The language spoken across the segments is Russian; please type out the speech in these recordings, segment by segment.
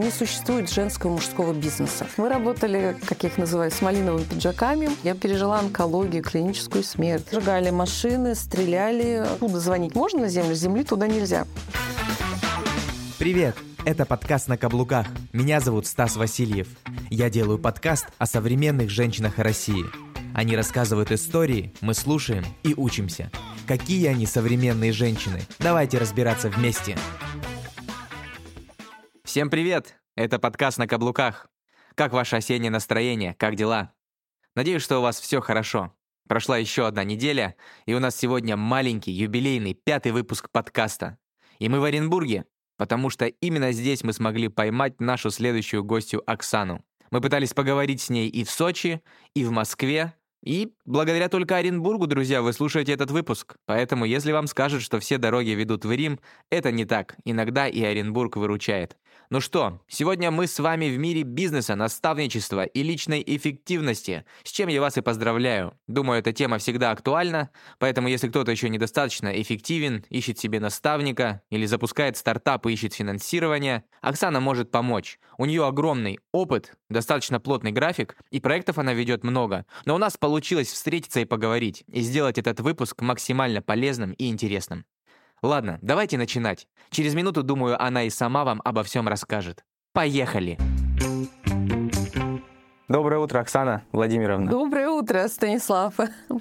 Не существует женского мужского бизнеса. Мы работали, как я их называю, с малиновыми пиджаками. Я пережила онкологию, клиническую смерть. Сжигали машины, стреляли. Туда звонить можно на землю, с земли туда нельзя. Привет! Это подкаст «На каблуках». Меня зовут Стас Васильев. Я делаю подкаст о современных женщинах России. Они рассказывают истории, мы слушаем и учимся. Какие они современные женщины? Давайте разбираться вместе. Всем привет! Это подкаст «На каблуках». Как ваше осеннее настроение? Как дела? Надеюсь, что у вас все хорошо. Прошла еще одна неделя, и у нас сегодня маленький, юбилейный, пятый выпуск подкаста. И мы в Оренбурге, потому что именно здесь мы смогли поймать нашу следующую гостью Оксану. Мы пытались поговорить с ней и в Сочи, и в Москве, и благодаря только Оренбургу, друзья, вы слушаете этот выпуск. Поэтому если вам скажут, что все дороги ведут в Рим, это не так. Иногда и Оренбург выручает. Ну что, сегодня мы с вами в мире бизнеса, наставничества и личной эффективности, с чем я вас и поздравляю. Думаю, эта тема всегда актуальна, поэтому если кто-то еще недостаточно эффективен, ищет себе наставника или запускает стартап и ищет финансирование, Оксана может помочь. У нее огромный опыт, достаточно плотный график, и проектов она ведет много. Но у нас получилось встретиться и поговорить, и сделать этот выпуск максимально полезным и интересным. Ладно, давайте начинать. Через минуту, думаю, она и сама вам обо всем расскажет. Поехали! Доброе утро, Оксана Владимировна. Доброе утро, Станислав.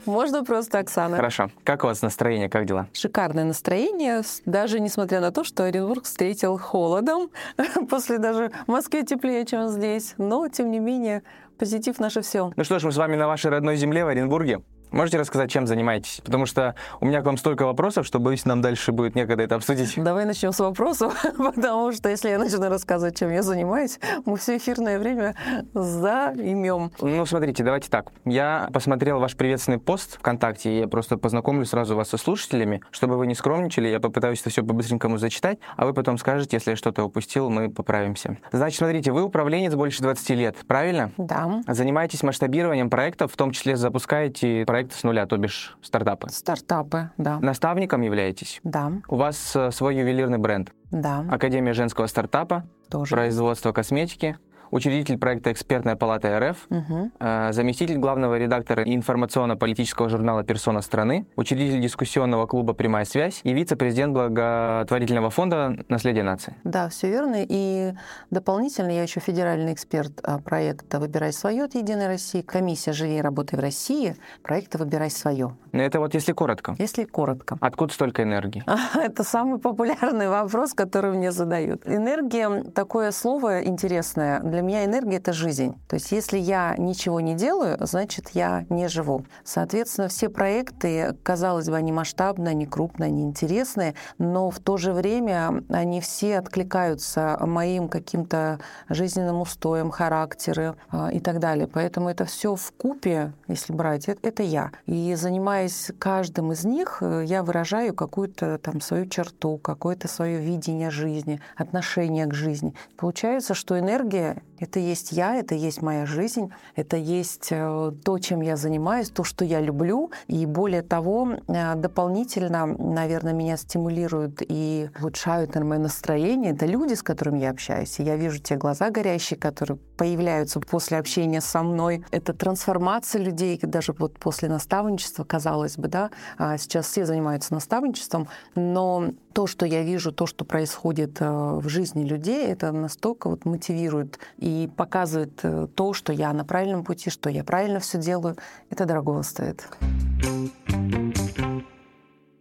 Можно просто Оксана. Хорошо. Как у вас настроение, как дела? Шикарное настроение, даже несмотря на то, что Оренбург встретил холодом. После даже в Москве теплее, чем здесь. Но, тем не менее, позитив наше все. Ну что ж, мы с вами на вашей родной земле в Оренбурге. Можете рассказать, чем занимаетесь? Потому что у меня к вам столько вопросов, что, боюсь, нам дальше будет некогда это обсудить. Давай начнем с вопросов, потому что если я начну рассказывать, чем я занимаюсь, мы все эфирное время займем. Ну, смотрите, давайте так. Я посмотрел ваш приветственный пост ВКонтакте, и я просто познакомлю сразу вас со слушателями, чтобы вы не скромничали, я попытаюсь это все по-быстренькому зачитать, а вы потом скажете, если я что-то упустил, мы поправимся. Значит, смотрите, вы управленец больше 20 лет, правильно? Да. Занимаетесь масштабированием проектов, в том числе запускаете проект проект с нуля, то бишь стартапы. Стартапы, да. Наставником являетесь? Да. У вас э, свой ювелирный бренд? Да. Академия женского стартапа? Тоже. Производство косметики? Учредитель проекта «Экспертная палата РФ», угу. заместитель главного редактора информационно-политического журнала «Персона страны», учредитель дискуссионного клуба «Прямая связь» и вице-президент благотворительного фонда «Наследие нации». Да, все верно. И дополнительно я еще федеральный эксперт а, проекта «Выбирай свое» от «Единой России», комиссия «Живи и работай в России», проекта «Выбирай свое». Это вот если коротко. Если коротко. Откуда столько энергии? Это самый популярный вопрос, который мне задают. Энергия — такое слово интересное для для меня энергия — это жизнь. То есть если я ничего не делаю, значит, я не живу. Соответственно, все проекты, казалось бы, они масштабные, они крупные, они интересные, но в то же время они все откликаются моим каким-то жизненным устоям, характеры э, и так далее. Поэтому это все в купе, если брать, это, это я. И занимаясь каждым из них, э, я выражаю какую-то там свою черту, какое-то свое видение жизни, отношение к жизни. Получается, что энергия это есть я, это есть моя жизнь, это есть э, то, чем я занимаюсь, то, что я люблю. И более того, э, дополнительно, наверное, меня стимулируют и улучшают мое настроение. Это люди, с которыми я общаюсь. И я вижу те глаза горящие, которые появляются после общения со мной. Это трансформация людей, даже вот после наставничества, казалось бы, да. А сейчас все занимаются наставничеством, но то, что я вижу, то, что происходит э, в жизни людей, это настолько вот мотивирует и показывает э, то, что я на правильном пути, что я правильно все делаю. Это дорого стоит.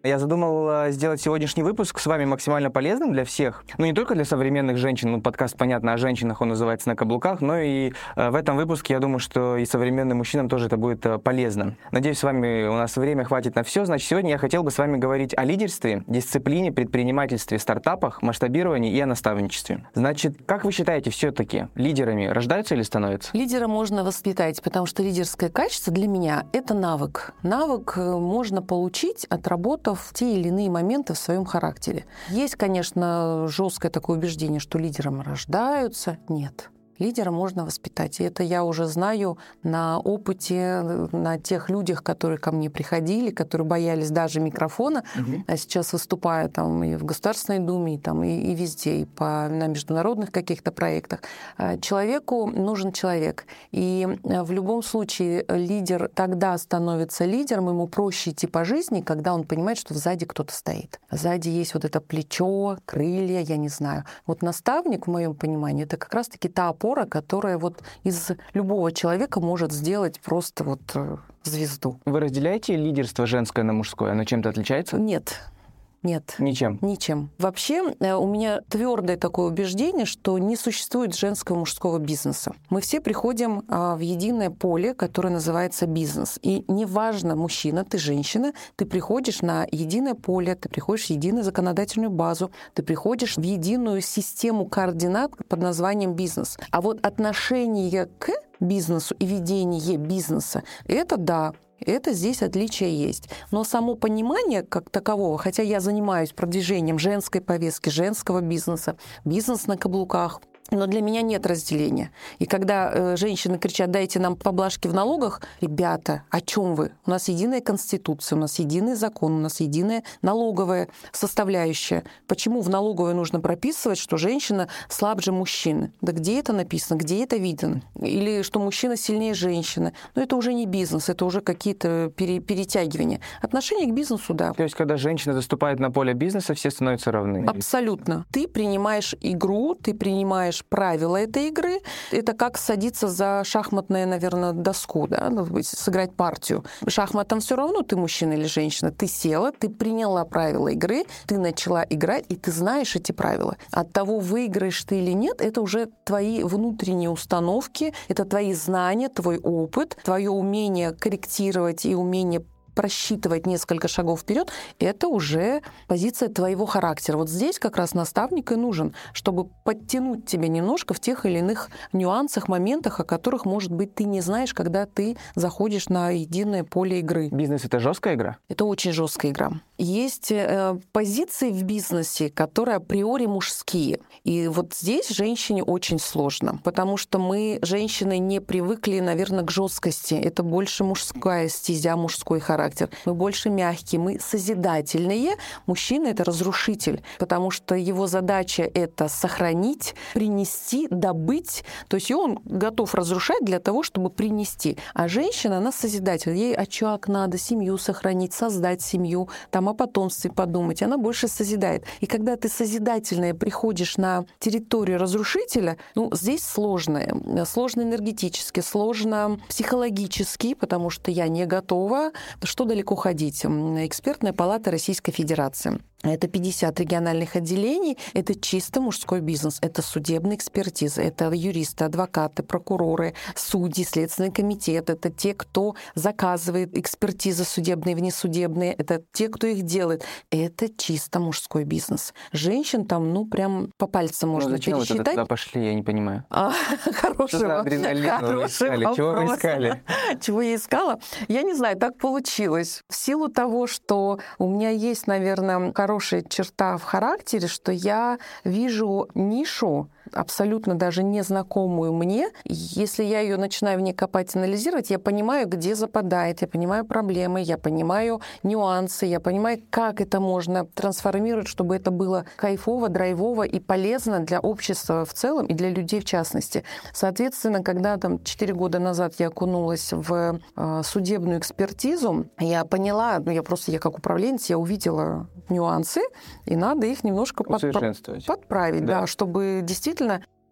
Я задумал э, сделать сегодняшний выпуск с вами максимально полезным для всех. Ну, не только для современных женщин, ну, подкаст, понятно, о женщинах, он называется «На каблуках», но и э, в этом выпуске, я думаю, что и современным мужчинам тоже это будет э, полезно. Надеюсь, с вами у нас время хватит на все. Значит, сегодня я хотел бы с вами говорить о лидерстве, дисциплине, предпринимательстве, стартапах, масштабировании и о наставничестве. Значит, как вы считаете, все-таки лидерами рождаются или становятся? Лидера можно воспитать, потому что лидерское качество для меня — это навык. Навык можно получить, отработав в те или иные моменты в своем характере. Есть, конечно, жесткое такое убеждение, что лидером рождаются. Нет. Лидера можно воспитать. И это я уже знаю на опыте, на тех людях, которые ко мне приходили, которые боялись даже микрофона, угу. а сейчас выступают там и в Государственной Думе, и, там, и, и везде, и по, на международных каких-то проектах. А человеку нужен человек. И э, в любом случае лидер тогда становится лидером, ему проще идти по жизни, когда он понимает, что сзади кто-то стоит. Сзади есть вот это плечо, крылья, я не знаю. Вот наставник, в моем понимании, это как раз-таки та опора, которая вот из любого человека может сделать просто вот э, звезду. Вы разделяете лидерство женское на мужское? Оно чем-то отличается? Нет. Нет. Ничем? Ничем. Вообще э, у меня твердое такое убеждение, что не существует женского и мужского бизнеса. Мы все приходим а, в единое поле, которое называется бизнес. И неважно, мужчина, ты женщина, ты приходишь на единое поле, ты приходишь в единую законодательную базу, ты приходишь в единую систему координат под названием бизнес. А вот отношение к бизнесу и ведение бизнеса, это да, это здесь отличие есть. Но само понимание как такового, хотя я занимаюсь продвижением женской повестки, женского бизнеса, бизнес на каблуках, но для меня нет разделения. И когда э, женщины кричат, дайте нам поблажки в налогах, ребята, о чем вы? У нас единая конституция, у нас единый закон, у нас единая налоговая составляющая. Почему в налоговой нужно прописывать, что женщина слабже мужчины? Да где это написано, где это видно? Или что мужчина сильнее женщины? Но это уже не бизнес, это уже какие-то пере, перетягивания. Отношение к бизнесу, да. То есть, когда женщина заступает на поле бизнеса, все становятся равны? Абсолютно. Ты принимаешь игру, ты принимаешь знаешь правила этой игры. Это как садиться за шахматную, наверное, доску, да, ну, сыграть партию. Шахматом все равно ты мужчина или женщина. Ты села, ты приняла правила игры, ты начала играть, и ты знаешь эти правила. От того, выиграешь ты или нет, это уже твои внутренние установки, это твои знания, твой опыт, твое умение корректировать и умение просчитывать несколько шагов вперед, это уже позиция твоего характера. Вот здесь как раз наставник и нужен, чтобы подтянуть тебя немножко в тех или иных нюансах, моментах, о которых, может быть, ты не знаешь, когда ты заходишь на единое поле игры. Бизнес — это жесткая игра? Это очень жесткая игра. Есть э, позиции в бизнесе, которые априори мужские. И вот здесь женщине очень сложно, потому что мы, женщины, не привыкли, наверное, к жесткости. Это больше мужская стезя, мужской характер характер, мы больше мягкие, мы созидательные. Мужчина — это разрушитель, потому что его задача — это сохранить, принести, добыть. То есть он готов разрушать для того, чтобы принести. А женщина, она созидатель. Ей очаг надо, семью сохранить, создать семью, там о потомстве подумать. Она больше созидает. И когда ты созидательная приходишь на территорию разрушителя, ну, здесь сложно. Сложно энергетически, сложно психологически, потому что я не готова, что далеко ходить? Экспертная палата Российской Федерации. Это 50 региональных отделений, это чисто мужской бизнес, это судебная экспертиза, это юристы, адвокаты, прокуроры, судьи, Следственный комитет, это те, кто заказывает экспертизы судебные, внесудебные, это те, кто их делает. Это чисто мужской бизнес. Женщин там, ну, прям по пальцам можно ну, зачем пересчитать. Вы туда пошли, я не понимаю. А, хороший вопрос. Чего вы искали? Чего я искала? Я не знаю, так получилось. В силу того, что у меня есть, наверное, хорошая черта в характере, что я вижу нишу, абсолютно даже незнакомую мне. Если я ее начинаю в ней копать, анализировать, я понимаю, где западает, я понимаю проблемы, я понимаю нюансы, я понимаю, как это можно трансформировать, чтобы это было кайфово, драйвово и полезно для общества в целом и для людей в частности. Соответственно, когда там 4 года назад я окунулась в э, судебную экспертизу, я поняла, ну я просто, я как управленец, я увидела нюансы, и надо их немножко подправить, да. да, чтобы действительно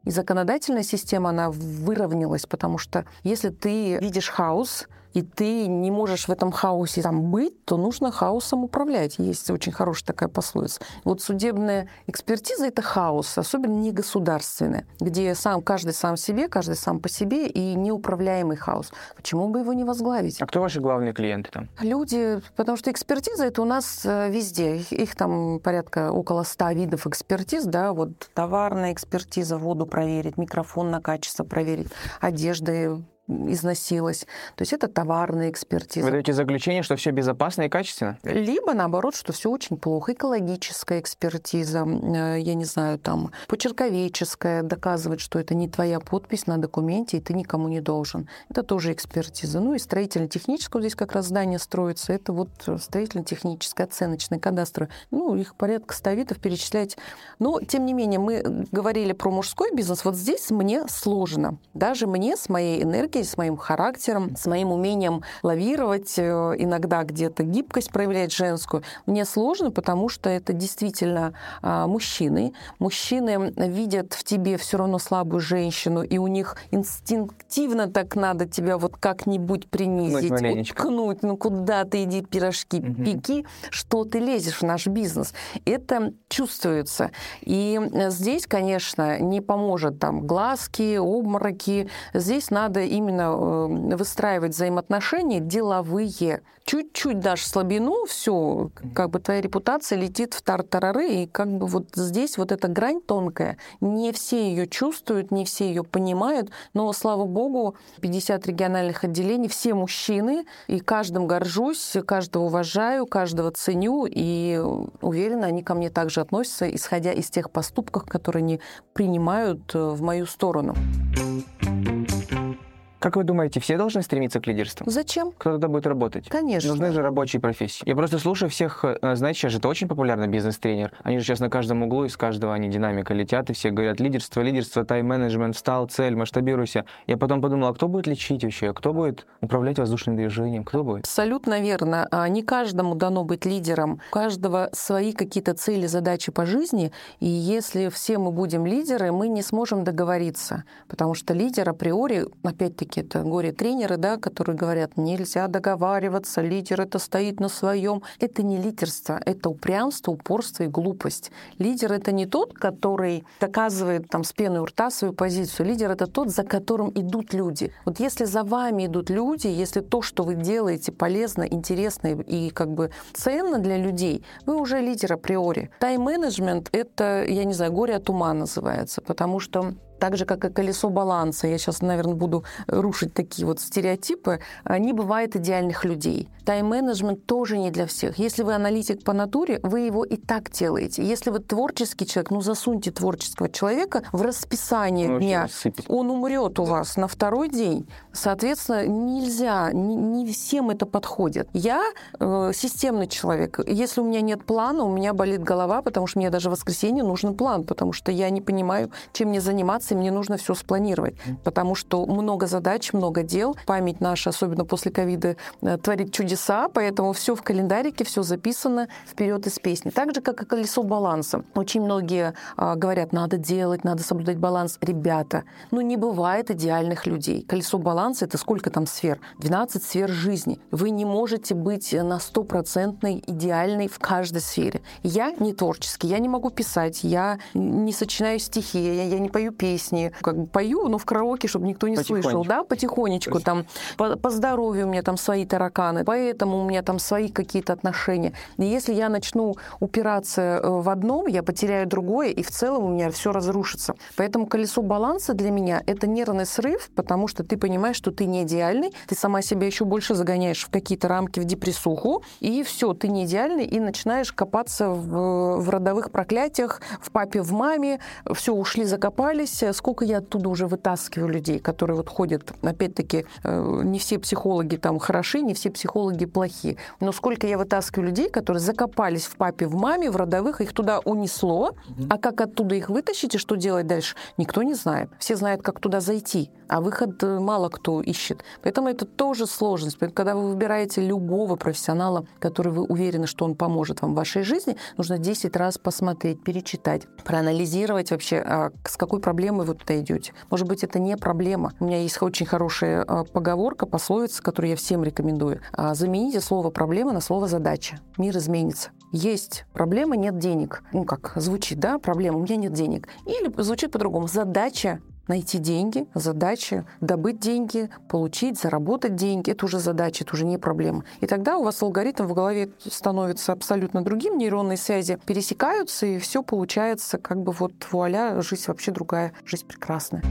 и законодательная система, она выровнялась, потому что если ты видишь хаос, и ты не можешь в этом хаосе там быть, то нужно хаосом управлять. Есть очень хорошая такая пословица. Вот судебная экспертиза — это хаос, особенно не государственная, где сам, каждый сам себе, каждый сам по себе и неуправляемый хаос. Почему бы его не возглавить? А кто ваши главные клиенты там? Люди, потому что экспертиза — это у нас э, везде. Их там порядка около ста видов экспертиз, да, вот товарная экспертиза, воду проверить, микрофон на качество проверить, одежды износилась. То есть это товарная экспертиза. Вы даете заключение, что все безопасно и качественно? Либо наоборот, что все очень плохо. Экологическая экспертиза, э, я не знаю, там, почерковеческая, доказывать, что это не твоя подпись на документе, и ты никому не должен. Это тоже экспертиза. Ну и строительно-техническая, здесь как раз здание строится, это вот строительно-техническая, оценочная, кадастровая. Ну, их порядка 100 видов перечислять. Но, тем не менее, мы говорили про мужской бизнес. Вот здесь мне сложно. Даже мне с моей энергией, с моим характером, с моим умением лавировать, э, иногда где-то гибкость проявлять женскую, мне сложно, потому что это действительно а, мужчины. Мужчины видят в тебе все равно слабую женщину, и у них инстинктивно так надо тебя вот как-нибудь принизить, уткнуть, ну куда ты иди пирожки угу. пеки, что ты лезешь в наш бизнес. Это чувствуется. И здесь, конечно, не поможет там глазки, обмороки. Здесь надо именно э, выстраивать взаимоотношения деловые. Чуть-чуть дашь слабину, все, как бы твоя репутация летит в тартарары, и как бы вот здесь вот эта грань тонкая. Не все ее чувствуют, не все ее понимают, но, слава богу, 50 региональных отделений, все мужчины, и каждым горжусь, каждого уважаю, каждого ценю, и уверена, они ко мне также относятся, исходя из тех поступков, которые они принимают э, в мою сторону. Как вы думаете, все должны стремиться к лидерству? Зачем? Кто тогда будет работать? Конечно. Нужны же рабочие профессии. Я просто слушаю всех, э, знаете, сейчас же это очень популярный бизнес-тренер. Они же сейчас на каждом углу, из каждого они динамика летят, и все говорят лидерство, лидерство, тайм-менеджмент, встал, цель, масштабируйся. Я потом подумал, а кто будет лечить вообще? Кто будет управлять воздушным движением? Кто будет? Абсолютно верно. А не каждому дано быть лидером. У каждого свои какие-то цели, задачи по жизни. И если все мы будем лидеры, мы не сможем договориться. Потому что лидер априори, опять-таки, это горе-тренеры, да, которые говорят, нельзя договариваться, лидер это стоит на своем. Это не лидерство, это упрямство, упорство и глупость. Лидер это не тот, который доказывает там с пеной у рта свою позицию. Лидер это тот, за которым идут люди. Вот если за вами идут люди, если то, что вы делаете, полезно, интересно и как бы ценно для людей, вы уже лидер априори. Тайм-менеджмент — это, я не знаю, горе от ума называется, потому что так же, как и колесо баланса, я сейчас, наверное, буду рушить такие вот стереотипы, не бывает идеальных людей. Тайм-менеджмент тоже не для всех. Если вы аналитик по натуре, вы его и так делаете. Если вы творческий человек, ну засуньте творческого человека в расписание ну, дня. Он умрет у вас на второй день. Соответственно, нельзя, не, не всем это подходит. Я э, системный человек. Если у меня нет плана, у меня болит голова, потому что мне даже в воскресенье нужен план, потому что я не понимаю, чем мне заниматься ситуации мне нужно все спланировать, потому что много задач, много дел. Память наша, особенно после ковида, э, творит чудеса, поэтому все в календарике, все записано вперед из песни. Так же, как и колесо баланса. Очень многие а, говорят, надо делать, надо соблюдать баланс. Ребята, ну не бывает идеальных людей. Колесо баланса — это сколько там сфер? 12 сфер жизни. Вы не можете быть на стопроцентной идеальной в каждой сфере. Я не творческий, я не могу писать, я не сочиняю стихи, я, я не пою песни, песни, как бы пою, но в караоке, чтобы никто не слышал, да, потихонечку там, по, по здоровью у меня там свои тараканы, поэтому у меня там свои какие-то отношения. И если я начну упираться э, в одном, я потеряю другое, и в целом у меня все разрушится. Поэтому колесо баланса для меня — это нервный срыв, потому что ты понимаешь, что ты не идеальный, ты сама себя еще больше загоняешь в какие-то рамки, в депрессуху, и все, ты не идеальный, и начинаешь копаться в, в родовых проклятиях, в папе, в маме, все, ушли, закопались, сколько я оттуда уже вытаскиваю людей, которые вот ходят, опять-таки, э, не все психологи там хороши, не все психологи плохи, но сколько я вытаскиваю людей, которые закопались в папе, в маме, в родовых, их туда унесло, а как оттуда их вытащить и что делать дальше, никто не знает. Все знают, как туда зайти, а выход э, мало кто ищет. Поэтому это тоже сложность. Когда вы выбираете любого профессионала, который вы уверены, что он поможет вам в вашей жизни, нужно 10 раз посмотреть, перечитать, проанализировать вообще, а с какой проблемой вы туда идете. Может быть, это не проблема. У меня есть очень хорошая а, поговорка, пословица, которую я всем рекомендую. А, замените слово «проблема» на слово «задача». Мир изменится. Есть проблема, нет денег. Ну, как звучит, да, проблема, у меня нет денег. Или звучит по-другому. Задача найти деньги, задача добыть деньги, получить, заработать деньги. Это уже задача, это уже не проблема. И тогда у вас алгоритм в голове становится абсолютно другим, нейронные связи пересекаются, и все получается как бы вот вуаля, жизнь вообще другая, жизнь прекрасная.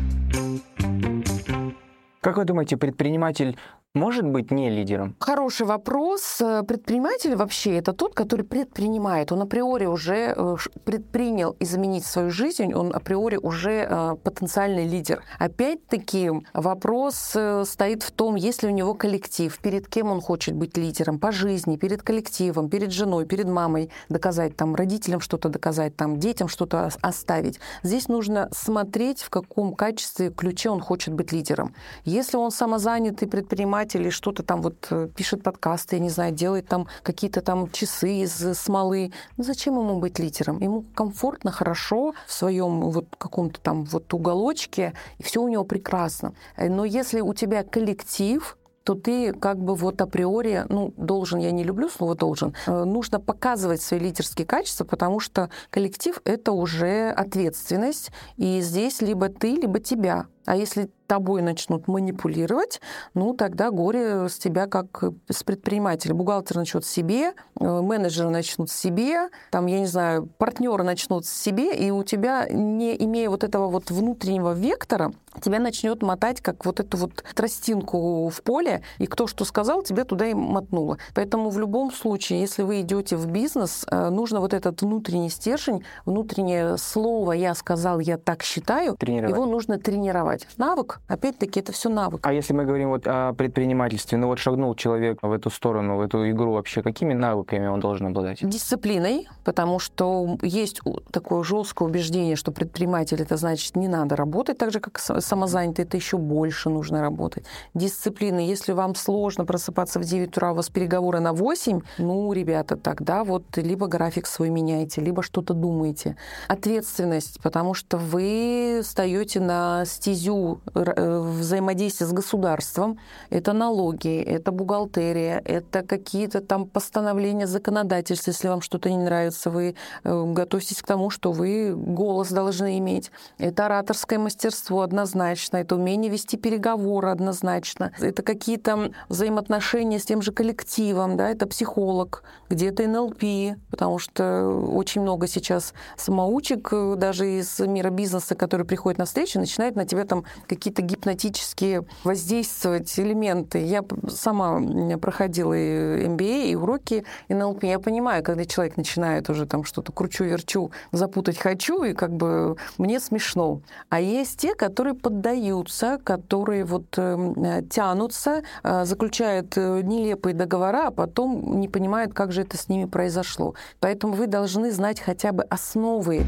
Как вы думаете, предприниматель может быть не лидером? Хороший вопрос. Э, предприниматель вообще это тот, который предпринимает. Он априори уже э, предпринял изменить свою жизнь, он априори уже э, потенциальный лидер. Опять-таки вопрос стоит в том, есть ли у него коллектив, перед кем он хочет быть лидером по жизни, перед коллективом, перед женой, перед мамой доказать, там, родителям что-то доказать, там, детям что-то оставить. Здесь нужно смотреть, в каком качестве, ключе он хочет быть лидером. Если он самозанятый предприниматель, предприниматель или что-то там вот э, пишет подкасты, я не знаю, делает там какие-то там часы из смолы. Ну зачем ему быть лидером? Ему комфортно, хорошо в своем вот каком-то там вот уголочке, и все у него прекрасно. Э, но если у тебя коллектив, то ты как бы вот априори, ну, должен, я не люблю слово должен, э, нужно показывать свои лидерские качества, потому что коллектив — это уже ответственность, и здесь либо ты, либо тебя. А если тобой начнут манипулировать, ну тогда горе с тебя как с предпринимателя. Бухгалтер начнет себе, э, менеджеры начнут себе, там, я не знаю, партнеры начнут себе, и у тебя, не имея вот этого вот внутреннего вектора, тебя начнет мотать как вот эту вот тростинку в поле, и кто что сказал, тебе туда и мотнуло. Поэтому в любом случае, если вы идете в бизнес, э, нужно вот этот внутренний стержень, внутреннее слово «я сказал, я так считаю», его нужно тренировать. Навык Опять-таки, это все навык. А если мы говорим вот о предпринимательстве, ну вот шагнул человек в эту сторону, в эту игру вообще, какими навыками он должен обладать? Дисциплиной, потому что есть такое жесткое убеждение, что предприниматель это значит не надо работать, так же как самозанятый, это еще больше нужно работать. Дисциплина, если вам сложно просыпаться в 9 утра, у вас переговоры на 8, ну, ребята, тогда вот либо график свой меняете, либо что-то думаете. Ответственность, потому что вы встаете на стезю Э, взаимодействие с государством, это налоги, это бухгалтерия, это какие-то там постановления законодательства, если вам что-то не нравится, вы э, готовьтесь к тому, что вы голос должны иметь. Это ораторское мастерство однозначно, это умение вести переговоры однозначно, это какие-то взаимоотношения с тем же коллективом, да, это психолог, где-то НЛП, потому что очень много сейчас самоучек, э, даже из мира бизнеса, которые приходят на встречу, начинают на тебя там какие-то гипнотические воздействовать элементы. Я сама проходила и MBA, и уроки НЛП. Я понимаю, когда человек начинает уже там что-то кручу-верчу, запутать хочу, и как бы мне смешно. А есть те, которые поддаются, которые вот э, тянутся, э, заключают э, нелепые договора, а потом не понимают, как же это с ними произошло. Поэтому вы должны знать хотя бы основы.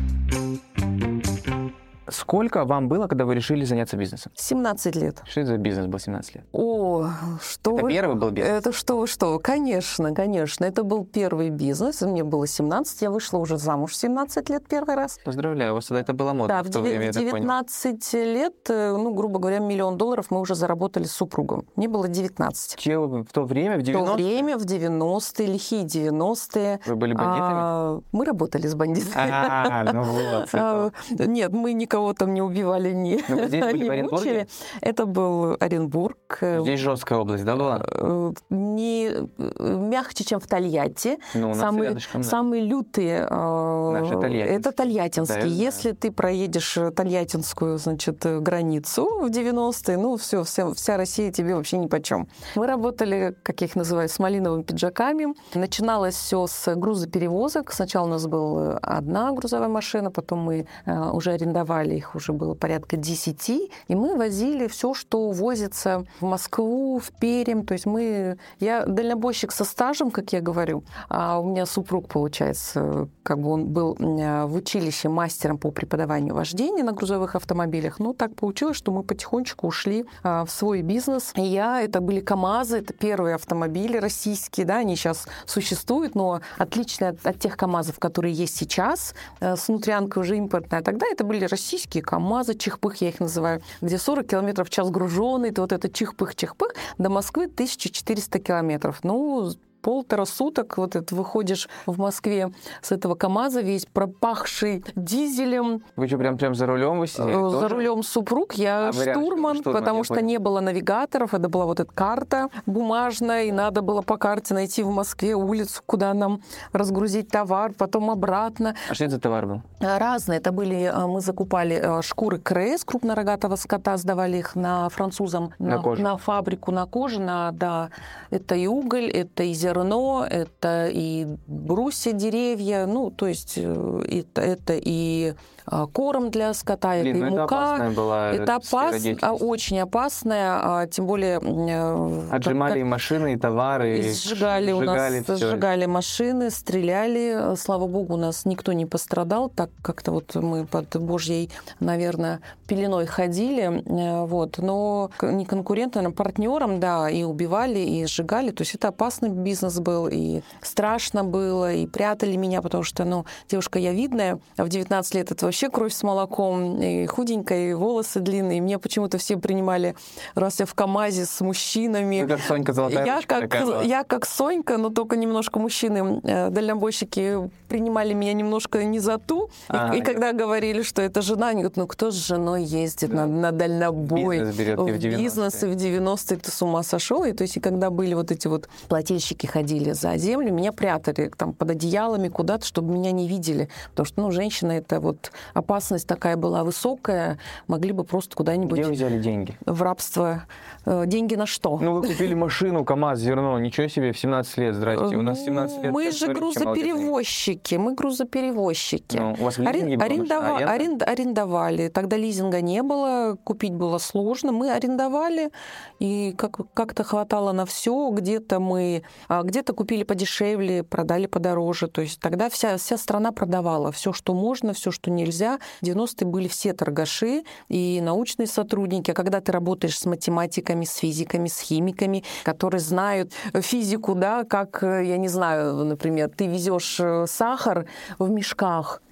Сколько вам было, когда вы решили заняться бизнесом? 17 лет. Что это за бизнес был 17 лет? О, что Это вы... первый был бизнес? Это что вы, что Конечно, конечно. Это был первый бизнес. Мне было 17, я вышла уже замуж в 17 лет первый раз. Поздравляю, у вас тогда это было модно Да, в в то время, понял. 19 лет, э, ну, грубо говоря, миллион долларов мы уже заработали с супругом. Мне было 19. Че в то время, в В то 90 время, в 90-е, лихие 90-е. Вы были бандитами? а, мы работали с бандитами. А, ну вот. А, Нет, мы никого там не убивали, не, Ну, здесь были не в Оренбурге? мучили. Это был Оренбург. э, Здесь жесткая область, да, была? э, Не э, мягче, чем в Тольятти. Ну, самые, рядышком, да. самые лютые Наши это тольяттинские. Да. Если ты проедешь тольяттинскую, значит, границу в 90-е, ну все, вся, вся Россия тебе вообще ни почем. Мы работали, как я их называю, с малиновыми пиджаками. Начиналось все с грузоперевозок. Сначала у нас была одна грузовая машина, потом мы уже арендовали их, уже было порядка 10, и мы возили все, что возится в Москву, в Пермь. То есть мы... Я дальнобойщик со стажем, как я говорю, а у меня супруг, получается, как бы он был в училище мастером по преподаванию вождения на грузовых автомобилях. Ну, так получилось, что мы потихонечку ушли а, в свой бизнес. И я, это были КАМАЗы, это первые автомобили российские, да, они сейчас существуют, но отличные от, от тех КАМАЗов, которые есть сейчас, э, с внутрянкой уже импортная. Тогда это были российские КАМАЗы, чихпых я их называю, где 40 километров в час груженный, то вот это чихпых-чихпых, до Москвы 1400 километров. Ну, полтора суток вот это выходишь в Москве с этого КАМАЗа весь пропахший дизелем. Вы что, прям, прям за рулем вы сидели? Э, за рулем супруг, я а, штурман, штурман, потому что понял. не было навигаторов, это была вот эта карта бумажная, и надо было по карте найти в Москве улицу, куда нам разгрузить товар, потом обратно. А что это за товар был? Э, разные. Это были, э, мы закупали шкуры КРС, крупнорогатого скота, сдавали их на французам на, на, на фабрику, на кожу, на, да, это и уголь, это и зерно, это и брусья, деревья, ну, то есть это, это и а, корм для скота, Блин, это и ну мука. Это была это опасно, очень опасная, а, тем более... Э, Отжимали как, и машины, и товары. И сжигали, у нас, все. сжигали машины, стреляли. Слава богу, у нас никто не пострадал, так как-то вот мы под божьей, наверное, пеленой ходили, э, вот. Но не конкурентам, а партнерам, да, и убивали, и сжигали. То есть это опасный бизнес был, и страшно было, и прятали меня, потому что, ну, девушка я видная, а в 19 лет это вообще кровь с молоком, и худенькая, и волосы длинные. Мне почему-то все принимали, раз я в КАМАЗе с мужчинами. Вы как Сонька Золотая я как, я как Сонька, но только немножко мужчины, э, дальнобойщики, принимали меня немножко не за ту. А, и, и когда говорили, что это жена, они говорят, ну кто с женой ездит на, на дальнобой? Бизнес берет в, в бизнес, и в 90-е ты с ума сошел. И то есть, и когда были вот эти вот плательщики ходили за землю, меня прятали там под одеялами куда-то, чтобы меня не видели. Потому что, ну, женщина это вот опасность такая была высокая, могли бы просто куда-нибудь... Где вы взяли деньги? В рабство. Э, деньги на что? Ну, вы купили машину, КАМАЗ, зерно, ничего себе, в 17 лет, здрасте, у нас 17 лет. Мы же грузоперевозчики, мы грузоперевозчики. Ну, у вас Арен... арендова... Аренд... Арендовали, тогда лизинга не было, купить было сложно, мы арендовали, и как... как-то хватало на все, где-то мы, а, где-то купили подешевле, продали подороже, то есть тогда вся, вся страна продавала все, что можно, все, что нельзя, нельзя. 90-е были все торгаши и научные сотрудники. А когда ты работаешь с математиками, с физиками, с химиками, которые знают физику, да, как, я не знаю, например, ты везешь э, сахар в мешках, Э,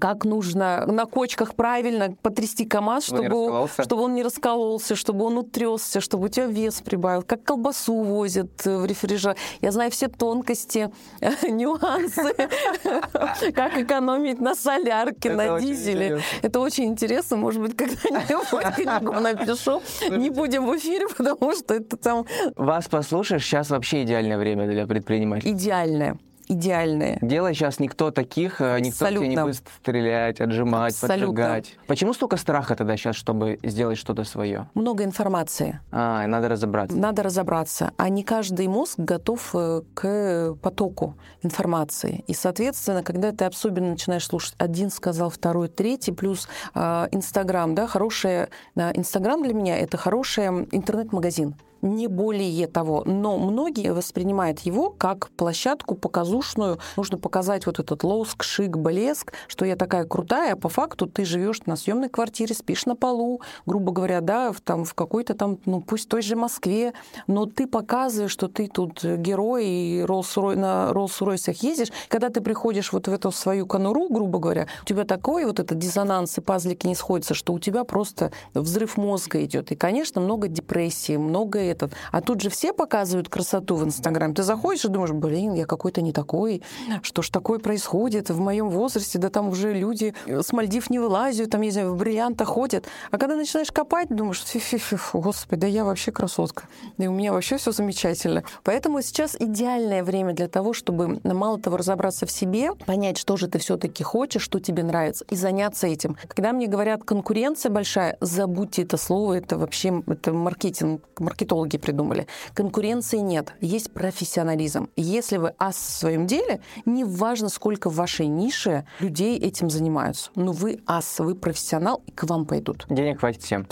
как нужно на кочках правильно потрясти КАМАЗ, чтобы, чтобы он не раскололся, чтобы он утресся, чтобы у тебя вес прибавил, как колбасу возят в рефрижератор. Я знаю все тонкости, нюансы, как экономить на солярке, на дизеле. Это очень интересно. Может быть, когда-нибудь книгу напишу. Не будем в эфире, потому что это там... Вас послушаешь, сейчас вообще идеальное время для предпринимателей. Идеальное идеальные. Дело сейчас никто таких, э, никто Абсолютно. тебе не будет стрелять, отжимать, Абсолютно. поджигать. Почему столько страха тогда сейчас, чтобы сделать что-то свое? Много информации. А, и надо разобраться. Надо разобраться. А не каждый мозг готов э, к потоку информации. И, соответственно, когда ты особенно начинаешь слушать, один сказал, второй, третий, плюс э, Инстаграм, да, хорошая... Инстаграм для меня — это хороший интернет-магазин не более того. Но многие воспринимают его как площадку показушную. Нужно показать вот этот лоск, шик, блеск, что я такая крутая, а по факту ты живешь на съемной квартире, спишь на полу, грубо говоря, да, в, там, в какой-то там, ну пусть той же Москве, но ты показываешь, что ты тут герой и Роллс на Роллс-Ройсах ездишь. Когда ты приходишь вот в эту свою конуру, грубо говоря, у тебя такой вот этот диссонанс и пазлики не сходятся, что у тебя просто взрыв мозга идет. И, конечно, много депрессии, много этот. А тут же все показывают красоту в Инстаграм. Ты заходишь и думаешь, блин, я какой-то не такой, что ж такое происходит в моем возрасте, да там уже люди с Мальдив не вылазят, там, не знаю, в бриллиантах ходят. А когда начинаешь копать, думаешь, фи -фи -фи, господи, да я вообще красотка. И у меня вообще все замечательно. Поэтому сейчас идеальное время для того, чтобы мало того разобраться в себе, понять, что же ты все-таки хочешь, что тебе нравится, и заняться этим. Когда мне говорят конкуренция большая, забудьте это слово, это вообще это маркетинг, маркетолог маркетологи придумали. Конкуренции нет, есть профессионализм. Если вы ас в своем деле, не важно, сколько в вашей нише людей этим занимаются. Но вы ас, вы профессионал, и к вам пойдут. Денег хватит всем.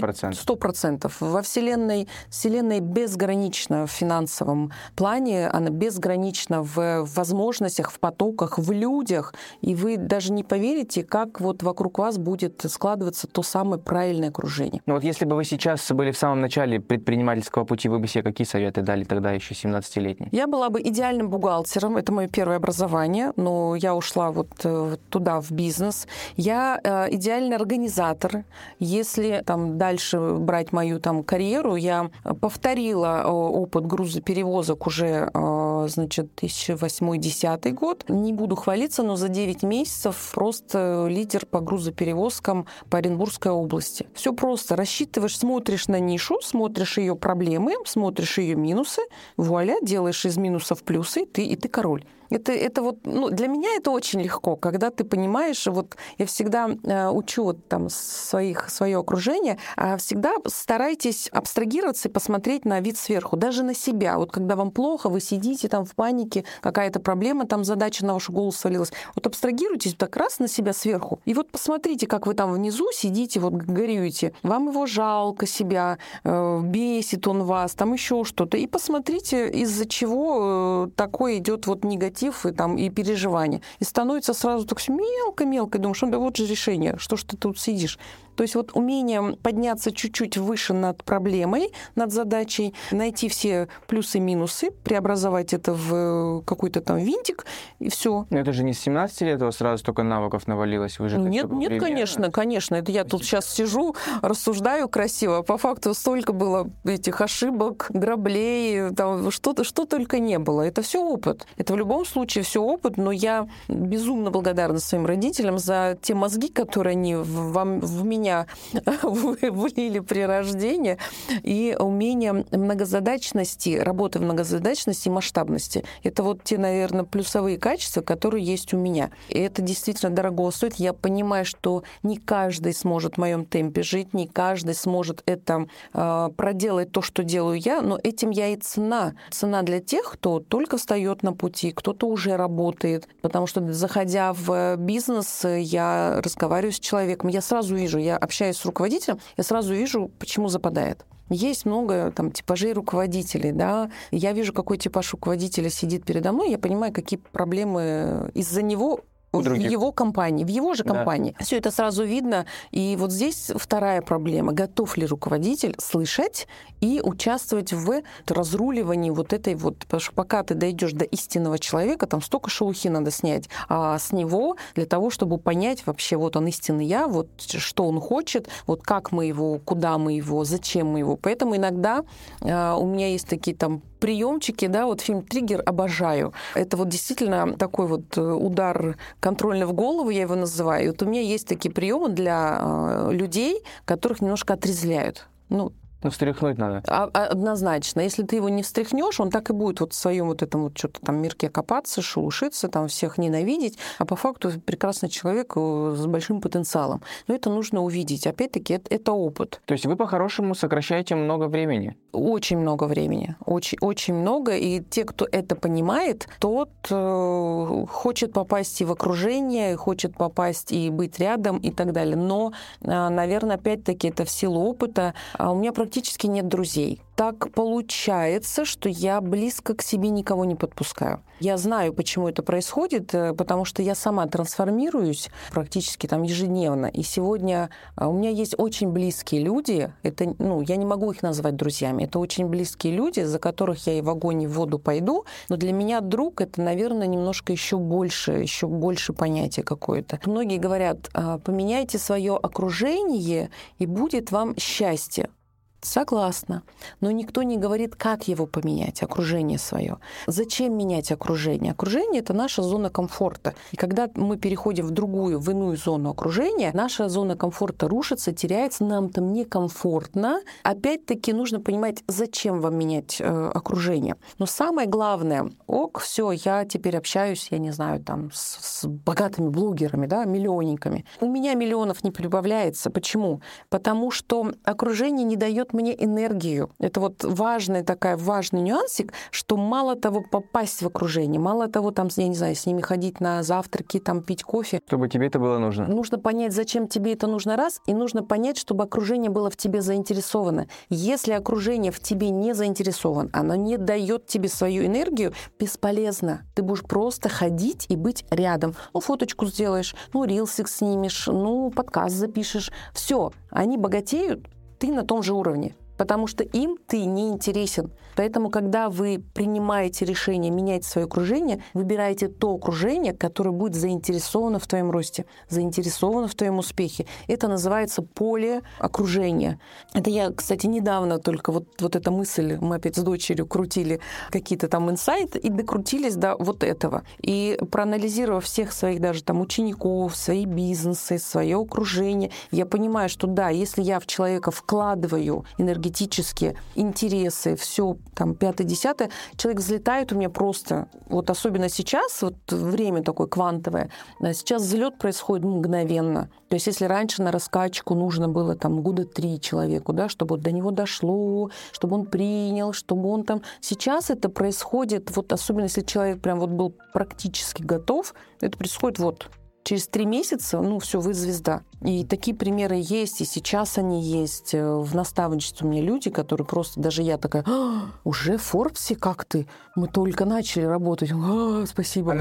Процентов. Сто процентов. Во Вселенной, Вселенная безгранична в финансовом плане, она безгранична в возможностях, в потоках, в людях, и вы даже не поверите, как вот вокруг вас будет складываться то самое правильное окружение. Ну вот если бы вы сейчас были в самом начале предпринимателя, предпринимательского пути вы бы себе какие советы дали тогда еще 17-летней? Я была бы идеальным бухгалтером. Это мое первое образование. Но я ушла вот э, туда, в бизнес. Я э, идеальный организатор. Если там дальше брать мою там карьеру, я повторила э, опыт грузоперевозок уже э, значит, 2008-2010 год. Не буду хвалиться, но за 9 месяцев просто лидер по грузоперевозкам по Оренбургской области. Все просто. Рассчитываешь, смотришь на нишу, смотришь ее проблемы, смотришь ее минусы, вуаля, делаешь из минусов плюсы, ты, и ты король. Это, это вот, ну, для меня это очень легко, когда ты понимаешь, вот я всегда э, учу вот там своих, свое окружение, э, всегда старайтесь абстрагироваться и посмотреть на вид сверху, даже на себя. Вот когда вам плохо, вы сидите там в панике, какая-то проблема, там задача на вашу голову свалилась. Вот абстрагируйтесь так раз на себя сверху. И вот посмотрите, как вы там внизу сидите, вот горюете. Вам его жалко себя, э, бесит он вас, там еще что-то. И посмотрите, из-за чего э, такой идет вот негатив негатив и, там, и переживания. И становится сразу так все мелко-мелко. И думаешь, ну да вот же решение, что ж ты тут сидишь. То есть вот умение подняться чуть-чуть выше над проблемой, над задачей, найти все плюсы и минусы, преобразовать это в какой-то там винтик, и все. Но это же не с 17 лет у вас сразу столько навыков навалилось. Вы же нет, нет, конечно, конечно. Это я тут сейчас сижу, рассуждаю красиво. По факту столько было этих ошибок, граблей, там что-то, что только не было. Это все опыт. Это в любом случае все опыт, но я безумно благодарна своим родителям за те мозги, которые они в, в меня меня влили при рождении, и умение многозадачности, работы в многозадачности и масштабности. Это вот те, наверное, плюсовые качества, которые есть у меня. И это действительно дорого стоит. Я понимаю, что не каждый сможет в моем темпе жить, не каждый сможет это э, проделать то, что делаю я, но этим я и цена. Цена для тех, кто только встает на пути, кто-то уже работает. Потому что, заходя в бизнес, я разговариваю с человеком, я сразу вижу, я общаюсь с руководителем, я сразу вижу, почему западает. Есть много там типажей руководителей, да. Я вижу, какой типаж руководителя сидит передо мной, я понимаю, какие проблемы из-за него в других. его компании, в его же компании. Да. Все это сразу видно. И вот здесь вторая проблема. Готов ли руководитель слышать и участвовать в разруливании вот этой вот... Потому что пока ты дойдешь до истинного человека, там столько шелухи надо снять а с него для того, чтобы понять вообще, вот он истинный я, вот что он хочет, вот как мы его, куда мы его, зачем мы его. Поэтому иногда а, у меня есть такие там приемчики, да, вот фильм «Триггер» обожаю. Это вот действительно такой вот э, удар контрольно в голову, я его называю. И вот у меня есть такие приемы для э, людей, которых немножко отрезвляют. Ну, ну, встряхнуть надо. А, а, однозначно. Если ты его не встряхнешь, он так и будет вот в своем вот этом вот что-то там мирке копаться, шелушиться, там всех ненавидеть, а по факту прекрасный человек э, с большим потенциалом. Но это нужно увидеть. Опять-таки, это, это опыт. То есть вы по-хорошему сокращаете много времени? Очень много времени. Очень, очень много. И те, кто это понимает, тот э, хочет попасть и в окружение, хочет попасть и быть рядом и так далее. Но, э, наверное, опять-таки, это в силу опыта. А у меня практически нет друзей так получается, что я близко к себе никого не подпускаю. Я знаю, почему это происходит, э, потому что я сама трансформируюсь практически там ежедневно. И сегодня а, у меня есть очень близкие люди. Это, ну, я не могу их назвать друзьями. Это очень близкие люди, за которых я и в огонь, и в воду пойду. Но для меня друг это, наверное, немножко еще больше, еще больше понятие какое-то. Многие говорят, «А, поменяйте свое окружение, и будет вам счастье. Согласна. Но никто не говорит, как его поменять, окружение свое. Зачем менять окружение? Окружение — это наша зона комфорта. И когда мы переходим в другую, в иную зону окружения, наша зона комфорта рушится, теряется, нам там некомфортно. Опять-таки нужно понимать, зачем вам менять э, окружение. Но самое главное, ок, все, я теперь общаюсь, я не знаю, там, с, с богатыми блогерами, да, миллионниками. У меня миллионов не прибавляется. Почему? Потому что окружение не дает дает мне энергию. Это вот важный такой важный нюансик, что мало того попасть в окружение, мало того там, я не знаю, с ними ходить на завтраки, там пить кофе. Чтобы тебе это было нужно. Нужно понять, зачем тебе это нужно раз, и нужно понять, чтобы окружение было в тебе заинтересовано. Если окружение в тебе не заинтересовано, оно не дает тебе свою энергию, бесполезно. Ты будешь просто ходить и быть рядом. Ну, фоточку сделаешь, ну, рилсик снимешь, ну, подкаст запишешь. Все, они богатеют, ты на том же уровне. потому что им ты не интересен. Поэтому, когда вы принимаете решение менять свое окружение, выбираете то окружение, которое будет заинтересовано в твоем росте, заинтересовано в твоем успехе. Это называется поле окружения. Это я, кстати, недавно только вот, вот эта мысль, мы опять с дочерью крутили какие-то там инсайты и докрутились до вот этого. И проанализировав всех своих даже там учеников, свои бизнесы, свое окружение, я понимаю, что да, если я в человека вкладываю энергетические интересы, все там пятое-десятое, человек взлетает у меня просто, вот особенно сейчас, вот время такое квантовое, сейчас взлет происходит мгновенно. То есть если раньше на раскачку нужно было там года три человеку, да, чтобы вот до него дошло, чтобы он принял, чтобы он там... Сейчас это происходит, вот особенно если человек прям вот был практически готов, это происходит вот через три месяца, ну, все, вы звезда. И такие примеры есть, и сейчас они есть. Э, в наставничестве у меня люди, которые просто, даже я такая, а, уже в Форбсе, как ты? Мы только начали работать. А, спасибо.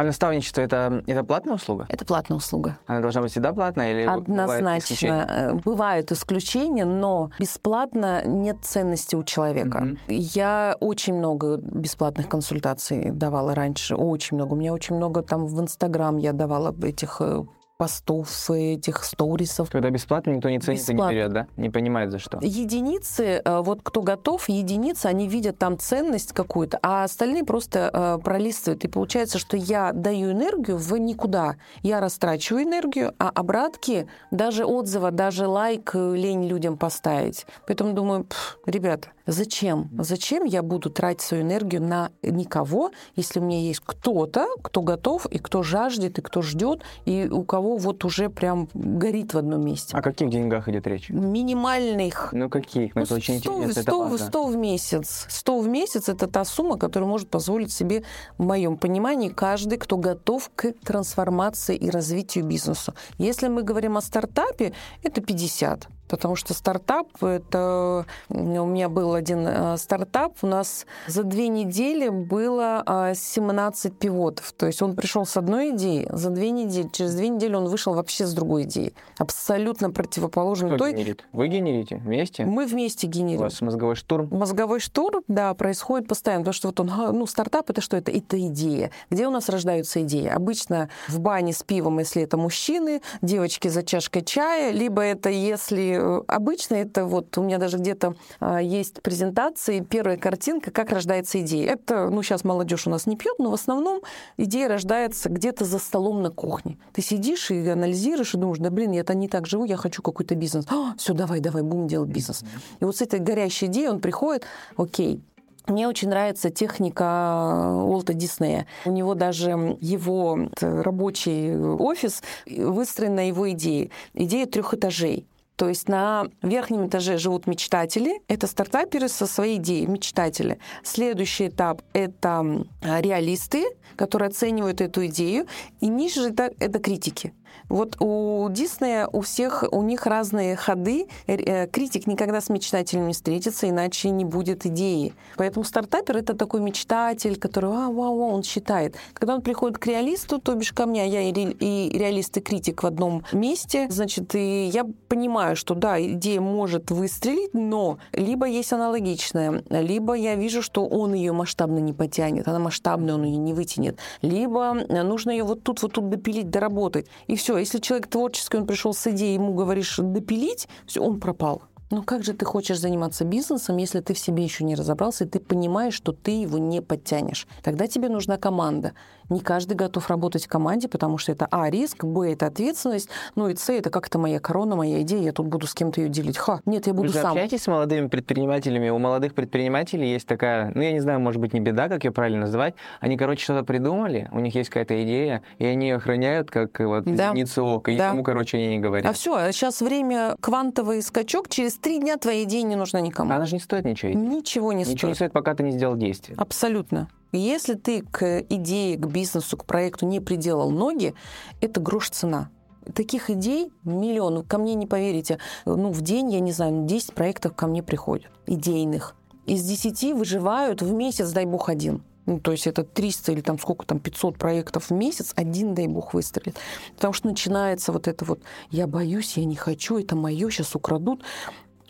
А наставничество это, это платная услуга? Это платная услуга. Она должна быть всегда платная или Однозначно. Бывают исключения? Бывают исключения, но бесплатно нет ценности у человека. Mm-hmm. Я очень много бесплатных консультаций давала раньше, очень много. У меня очень много там в Инстаграм я давала этих э, постов, этих сторисов. Когда бесплатно, никто не ценит бесплатно. и не берет, да? Не понимает, за что. Единицы, э, вот кто готов, единицы, они видят там ценность какую-то, а остальные просто э, пролистывают. И получается, что я даю энергию в никуда. Я растрачиваю энергию, а обратки, даже отзыва, даже лайк э, лень людям поставить. Поэтому думаю, ребята, Зачем? Зачем я буду тратить свою энергию на никого, если у меня есть кто-то, кто готов, и кто жаждет, и кто ждет, и у кого вот уже прям горит в одном месте. О каких деньгах идет речь? Минимальных. Ну каких? Ну, это очень 100, интересно. 100, это 100 в месяц. 100 в месяц – это та сумма, которую может позволить себе, в моем понимании, каждый, кто готов к трансформации и развитию бизнеса. Если мы говорим о стартапе, это 50 потому что стартап, это у меня был один э, стартап, у нас за две недели было 17 а, пивотов. То есть он пришел с одной идеей, за две недели, через две недели он вышел вообще с другой идеей. Абсолютно противоположной Кто той. Генерит? Вы генерите вместе? Мы вместе генерим. У вас мозговой штурм? Мозговой штурм, да, происходит постоянно, потому что вот он, ну, стартап это что? Это, это идея. Где у нас рождаются идеи? Обычно в бане с пивом, если это мужчины, девочки за чашкой чая, либо это если обычно это вот у меня даже где-то а, есть презентации, первая картинка, как рождается идея. Это, ну, сейчас молодежь у нас не пьет, но в основном идея рождается где-то за столом на кухне. Ты сидишь и анализируешь, и думаешь, да блин, я-то не так живу, я хочу какой-то бизнес. А, все, давай, давай, будем делать бизнес. И вот с этой горящей идеей он приходит, окей, мне очень нравится техника Уолта Диснея. У него даже его рабочий офис выстроен на его идее. Идея трех этажей. То есть на верхнем этаже живут мечтатели. Это стартаперы со своей идеей, мечтатели. Следующий этап — это реалисты, которые оценивают эту идею. И ниже это, это критики. Вот у Диснея у всех, у них разные ходы. Э, критик никогда с мечтателем не встретится, иначе не будет идеи. Поэтому стартапер — это такой мечтатель, который, а, вау, вау, он считает. Когда он приходит к реалисту, то бишь ко мне, а я и, ре, и реалист, и критик в одном месте, значит, и я понимаю, что да, идея может выстрелить, но либо есть аналогичная, либо я вижу, что он ее масштабно не потянет, она масштабная, он ее не вытянет, либо нужно ее вот тут, вот тут допилить, доработать. И все, если человек творческий, он пришел с идеей, ему говоришь допилить, все, он пропал. Но как же ты хочешь заниматься бизнесом, если ты в себе еще не разобрался, и ты понимаешь, что ты его не подтянешь? Тогда тебе нужна команда. Не каждый готов работать в команде, потому что это А, риск, Б, это ответственность, ну и С, это как-то моя корона, моя идея, я тут буду с кем-то ее делить. Ха, нет, я буду Вы же сам. общаетесь с молодыми предпринимателями? У молодых предпринимателей есть такая, ну я не знаю, может быть, не беда, как ее правильно называть. Они, короче, что-то придумали, у них есть какая-то идея, и они ее охраняют как вот да. зеницу ока, и да. никому, короче, они не говорят. А все, сейчас время квантовый скачок, через три дня твоя идея не нужна никому. Она же не стоит ничего. Ничего не ничего стоит. Ничего не стоит, пока ты не сделал действие. Абсолютно. Если ты к идее, к бизнесу, к проекту не приделал ноги, это грош цена. Таких идей миллион. Ко мне не поверите. Ну, в день, я не знаю, 10 проектов ко мне приходят. Идейных. Из 10 выживают в месяц, дай бог, один. Ну, то есть это 300 или там сколько там, 500 проектов в месяц, один, дай бог, выстрелит. Потому что начинается вот это вот «я боюсь, я не хочу, это мое, сейчас украдут».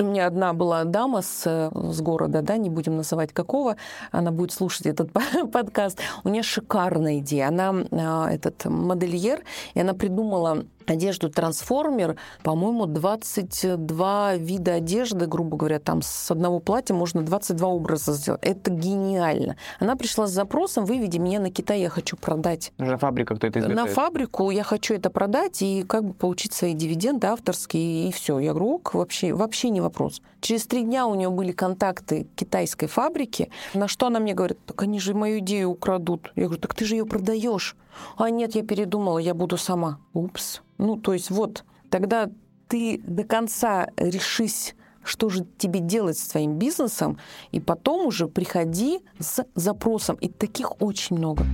У меня одна была дама с, с города, да, не будем называть какого, она будет слушать этот подкаст. У нее шикарная идея. Она а, этот модельер, и она придумала одежду трансформер, по-моему, 22 вида одежды, грубо говоря, там с одного платья можно 22 образа сделать. Это гениально. Она пришла с запросом, выведи меня на Китай, я хочу продать. Уже фабрика кто это изготовит. На фабрику я хочу это продать и как бы получить свои дивиденды авторские, и все. Я говорю, ок, вообще, вообще не вопрос. Через три дня у нее были контакты китайской фабрики, на что она мне говорит, так они же мою идею украдут. Я говорю, так ты же ее продаешь. А нет, я передумала, я буду сама. Упс. Ну, то есть вот, тогда ты до конца решись что же тебе делать с твоим бизнесом, и потом уже приходи с запросом. И таких очень много.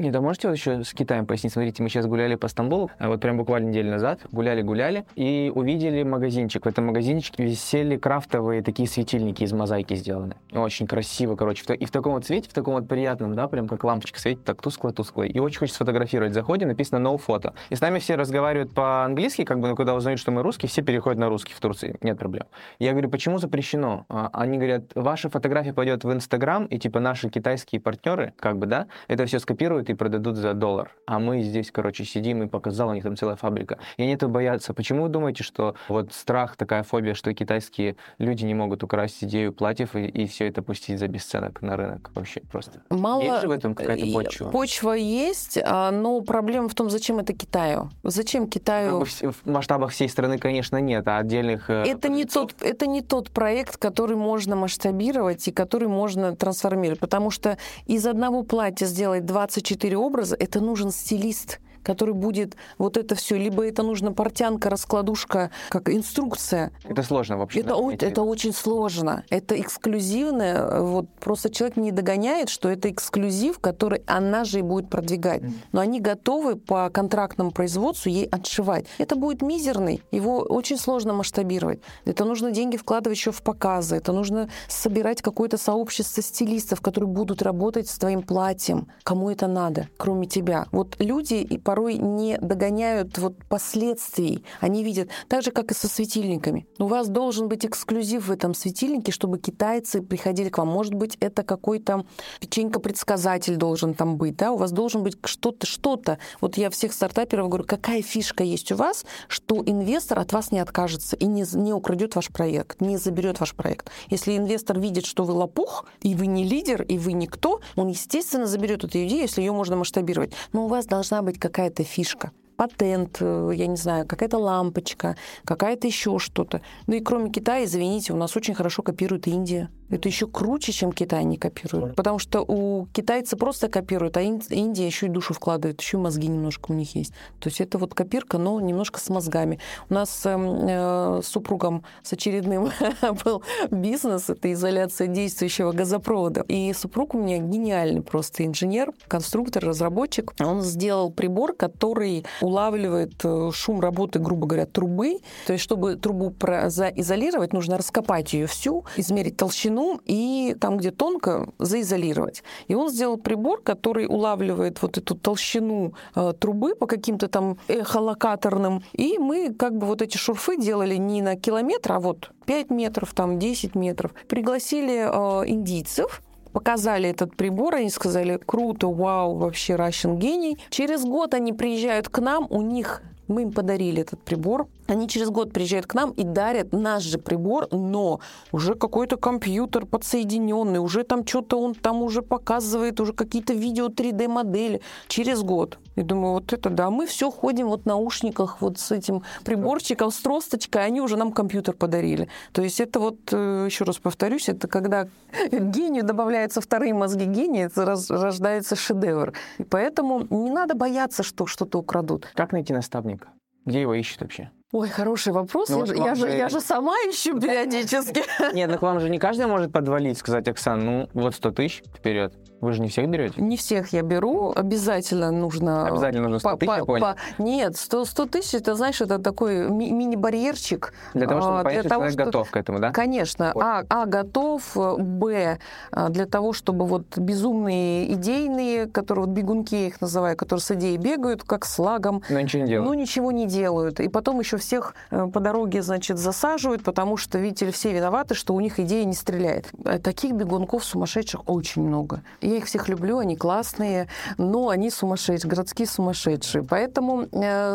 Не, да можете вот еще с Китаем пояснить? Смотрите, мы сейчас гуляли по Стамбулу, а вот прям буквально неделю назад, гуляли-гуляли, и увидели магазинчик. В этом магазинчике висели крафтовые такие светильники из мозаики сделаны. Очень красиво, короче. И в таком вот цвете, в таком вот приятном, да, прям как лампочка светит, так тускло-тускло. И очень хочется сфотографировать. Заходим, написано no photo. И с нами все разговаривают по-английски, как бы, но когда узнают, что мы русские, все переходят на русский в Турции. Нет проблем. Я говорю, почему запрещено? А они говорят, ваша фотография пойдет в Инстаграм, и типа наши китайские партнеры, как бы, да, это все скопируют и продадут за доллар. А мы здесь, короче, сидим и показал, у них там целая фабрика. И они этого боятся. Почему вы думаете, что вот страх, такая фобия, что китайские люди не могут украсть идею платьев и, и все это пустить за бесценок на рынок? Вообще просто. Мало... Есть же в этом какая-то почва? Почва есть, а, но проблема в том, зачем это Китаю? Зачем Китаю... В масштабах всей страны, конечно, нет, а отдельных... Э, это не, тот, это не тот проект, который можно масштабировать и который можно трансформировать, потому что из одного платья сделать 24 образа, это нужен стилист который будет вот это все, либо это нужно портянка, раскладушка, как инструкция. Это сложно вообще. Это, о, это очень сложно. Это эксклюзивное. Вот просто человек не догоняет, что это эксклюзив, который она же и будет продвигать. Но они готовы по контрактному производству ей отшивать. Это будет мизерный. Его очень сложно масштабировать. Это нужно деньги вкладывать еще в показы. Это нужно собирать какое-то сообщество стилистов, которые будут работать с твоим платьем. Кому это надо, кроме тебя? Вот люди и порой не догоняют вот последствий. Они видят, так же, как и со светильниками. У вас должен быть эксклюзив в этом светильнике, чтобы китайцы приходили к вам. Может быть, это какой-то печенька-предсказатель должен там быть, да? У вас должен быть что-то, что-то. Вот я всех стартаперов говорю, какая фишка есть у вас, что инвестор от вас не откажется и не, не украдет ваш проект, не заберет ваш проект. Если инвестор видит, что вы лопух, и вы не лидер, и вы никто, он, естественно, заберет эту идею, если ее можно масштабировать. Но у вас должна быть какая какая-то фишка патент, э, я не знаю, какая-то лампочка, какая-то еще что-то. Ну и кроме Китая, извините, у нас очень хорошо копирует Индия. Это еще круче, чем Китай не копирует. Потому что у китайцы просто копируют, а Индия еще и душу вкладывает, еще и мозги немножко у них есть. То есть это вот копирка, но немножко с мозгами. У нас эм, э, с супругом с очередным был бизнес, это изоляция действующего газопровода. И супруг у меня гениальный просто инженер, конструктор, разработчик. Он сделал прибор, который улавливает э, шум работы, грубо говоря, трубы. То есть чтобы трубу изолировать, нужно раскопать ее всю, измерить толщину глубину и там, где тонко, заизолировать. И он сделал прибор, который улавливает вот эту толщину э, трубы по каким-то там эхолокаторным. И мы как бы вот эти шурфы делали не на километр, а вот 5 метров, там 10 метров. Пригласили э, индийцев, показали этот прибор, они сказали, круто, вау, вообще Russian гений. Через год они приезжают к нам, у них мы им подарили этот прибор. Они через год приезжают к нам и дарят наш же прибор, но уже какой-то компьютер подсоединенный, уже там что-то он там уже показывает, уже какие-то видео 3D-модели через год. И думаю, вот это да, мы все ходим вот в наушниках вот с этим приборчиком, с тросточкой, они уже нам компьютер подарили. То есть это вот, э, еще раз повторюсь, это когда гению добавляются вторые мозги гения, это рождается шедевр. И поэтому не надо бояться, что что-то украдут. Как найти наставника? Где его ищут вообще? Ой, хороший вопрос. Ну, я, я, же, я же сама ищу периодически. Нет, ну к вам же не каждый может подвалить, сказать, Оксан, ну вот 100 тысяч вперед. Вы же не всех берете? Не всех я беру. Обязательно нужно... Обязательно нужно 100 тысяч, я понял. Нет, 100, 100 тысяч, это, знаешь, это такой ми- мини-барьерчик. Для того, чтобы а, понять, что человек что... готов к этому, да? Конечно. Вот. А, а, готов. Б, а, для того, чтобы вот безумные идейные, которые вот бегунки я их называю, которые с идеей бегают, как с лагом. Но ничего не делают. Ну, ничего не делают. И потом еще всех э, по дороге, значит, засаживают, потому что, видите ли, все виноваты, что у них идея не стреляет. Э, таких бегунков сумасшедших очень много. Я их всех люблю, они классные, но они сумасшедшие, городские сумасшедшие. Поэтому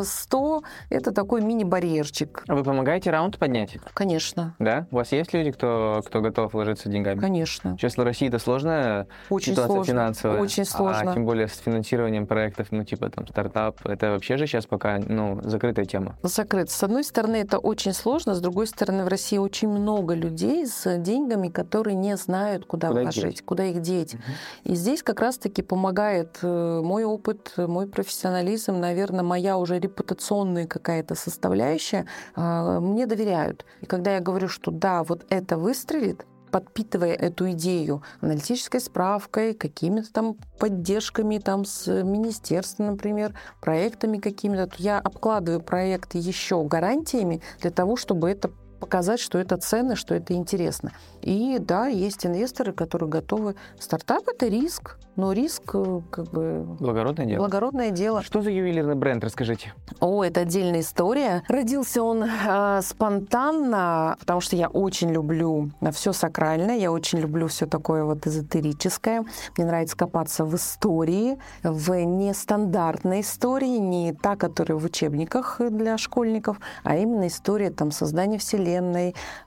100 — это такой мини-барьерчик. А вы помогаете раунд поднять? Конечно. Да? У вас есть люди, кто, кто готов вложиться деньгами? Конечно. Сейчас в России это сложная очень ситуация сложно. финансовая. Очень а сложно. А тем более с финансированием проектов, ну, типа там стартап. Это вообще же сейчас пока, ну, закрытая тема. Закрыт. С одной стороны, это очень сложно, с другой стороны, в России очень много людей с деньгами, которые не знают, куда, куда вложить, куда их деть. Угу. И здесь как раз-таки помогает э, мой опыт, мой профессионализм, наверное, моя уже репутационная какая-то составляющая. А, мне доверяют. И когда я говорю, что да, вот это выстрелит, подпитывая эту идею аналитической справкой, какими-то там поддержками там с министерства, например, проектами какими-то, то я обкладываю проект еще гарантиями для того, чтобы это показать, что это ценно, что это интересно. И да, есть инвесторы, которые готовы. Стартап — это риск, но риск э, как бы... Благородное дело. Благородное дело. Что за ювелирный бренд, расскажите? О, это отдельная история. Родился он э, спонтанно, потому что я очень люблю все сакральное, я очень люблю все такое вот эзотерическое. Мне нравится копаться в истории, в нестандартной истории, не та, которая в учебниках для школьников, а именно история там создания Вселенной,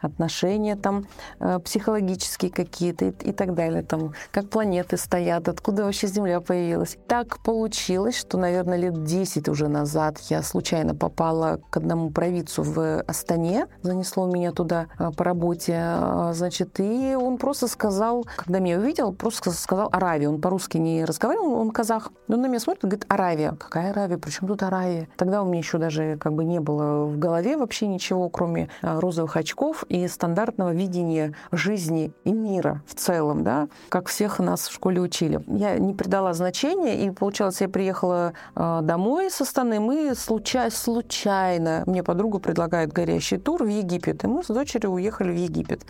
отношения там э, психологические какие-то и, и так далее, там, как планеты стоят, откуда вообще Земля появилась. Так получилось, что, наверное, лет 10 уже назад я случайно попала к одному провидцу в Астане, занесло меня туда а, по работе, а, значит, и он просто сказал, когда меня увидел, просто сказал Аравия. Он по-русски не разговаривал, он казах. Он на меня смотрит и говорит, Аравия. Какая Аравия? Причем тут Аравия? Тогда у меня еще даже как бы не было в голове вообще ничего, кроме розовых очков и стандартного видения жизни и мира в целом, да, как всех нас в школе учили. Я не придала значения, и получалось, я приехала э, домой со стороны, мы случай, случайно, мне подруга предлагает горящий тур в Египет, и мы с дочерью уехали в Египет.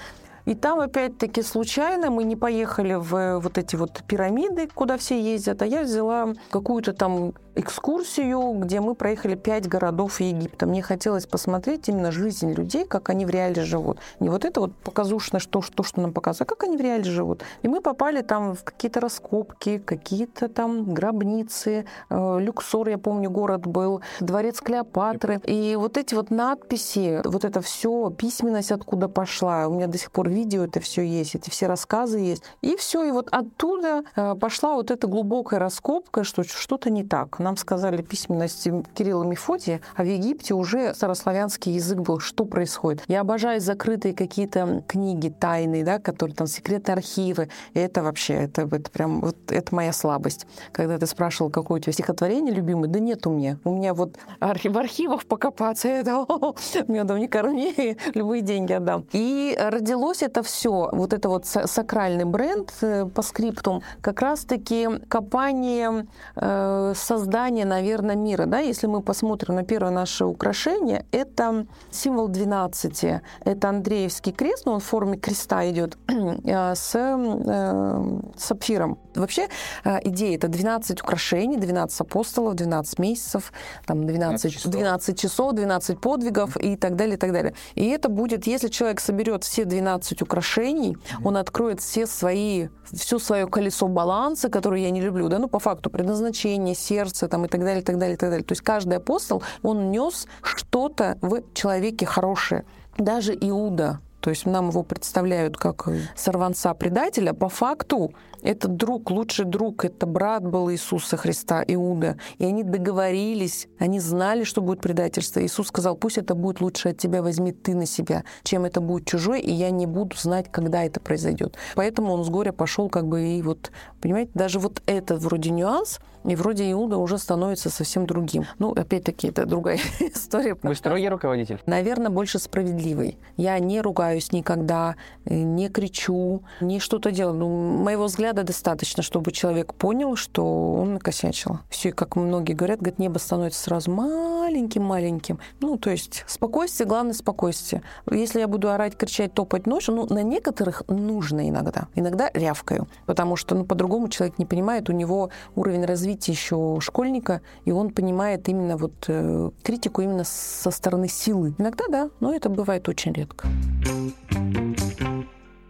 И там, опять-таки, случайно мы не поехали в вот эти вот пирамиды, куда все ездят, а я взяла какую-то там экскурсию, где мы проехали пять городов Египта. Мне хотелось посмотреть именно жизнь людей, как они в реале живут. Не вот это вот показушно, что, что, что нам показывают, а как они в реале живут. И мы попали там в какие-то раскопки, какие-то там гробницы. Э, Люксор, я помню, город был, дворец Клеопатры. И вот эти вот надписи, вот это все, письменность откуда пошла. У меня до сих пор видео это все есть, эти все рассказы есть. И все, и вот оттуда э, пошла вот эта глубокая раскопка, что что-то не так нам сказали письменности Кирилла Мефодия, а в Египте уже старославянский язык был. Что происходит? Я обожаю закрытые какие-то книги тайные, да, которые там секретные архивы. Это вообще, это, это прям, вот это моя слабость. Когда ты спрашивал, какое у тебя стихотворение любимое, да нет у меня. У меня вот архив, в архивах покопаться, это мне дом не корми, любые деньги отдам. И родилось это все, вот это вот сакральный бренд э, по скриптум, как раз-таки копание, э, создание, наверное, мира. Да? Если мы посмотрим на первое наше украшение, это символ 12. Это Андреевский крест, но он в форме креста идет э, с э, сапфиром. Вообще э, идея это 12 украшений, 12 апостолов, 12 месяцев, там 12, 12, часов. 12 часов, 12 подвигов и так далее, и так далее. И это будет, если человек соберет все 12 украшений, mm-hmm. он откроет все свои, все свое колесо баланса, которое я не люблю, да, ну по факту предназначение, сердце там и так далее, и так далее, и так далее. То есть каждый апостол, он нес что-то в человеке хорошее. Даже Иуда, то есть нам его представляют как сорванца-предателя. По факту этот друг, лучший друг, это брат был Иисуса Христа, Иуда. И они договорились, они знали, что будет предательство. Иисус сказал, пусть это будет лучше от тебя, возьми ты на себя, чем это будет чужой, и я не буду знать, когда это произойдет. Поэтому он с горя пошел как бы и вот, понимаете, даже вот этот вроде нюанс — и вроде Иуда уже становится совсем другим. Ну, опять-таки, это другая история. Вы строгий руководитель? Наверное, больше справедливый. Я не ругаюсь никогда, э, не кричу, не что-то делаю. Ну, моего взгляда достаточно, чтобы человек понял, что он накосячил. Все, как многие говорят, говорят, небо становится сразу маленьким-маленьким. Ну, то есть спокойствие, главное спокойствие. Если я буду орать, кричать, топать ночью, ну, на некоторых нужно иногда. Иногда рявкаю, потому что, ну, по-другому человек не понимает, у него уровень развития еще школьника, и он понимает именно вот э, критику именно со стороны силы. Иногда да, но это бывает очень редко.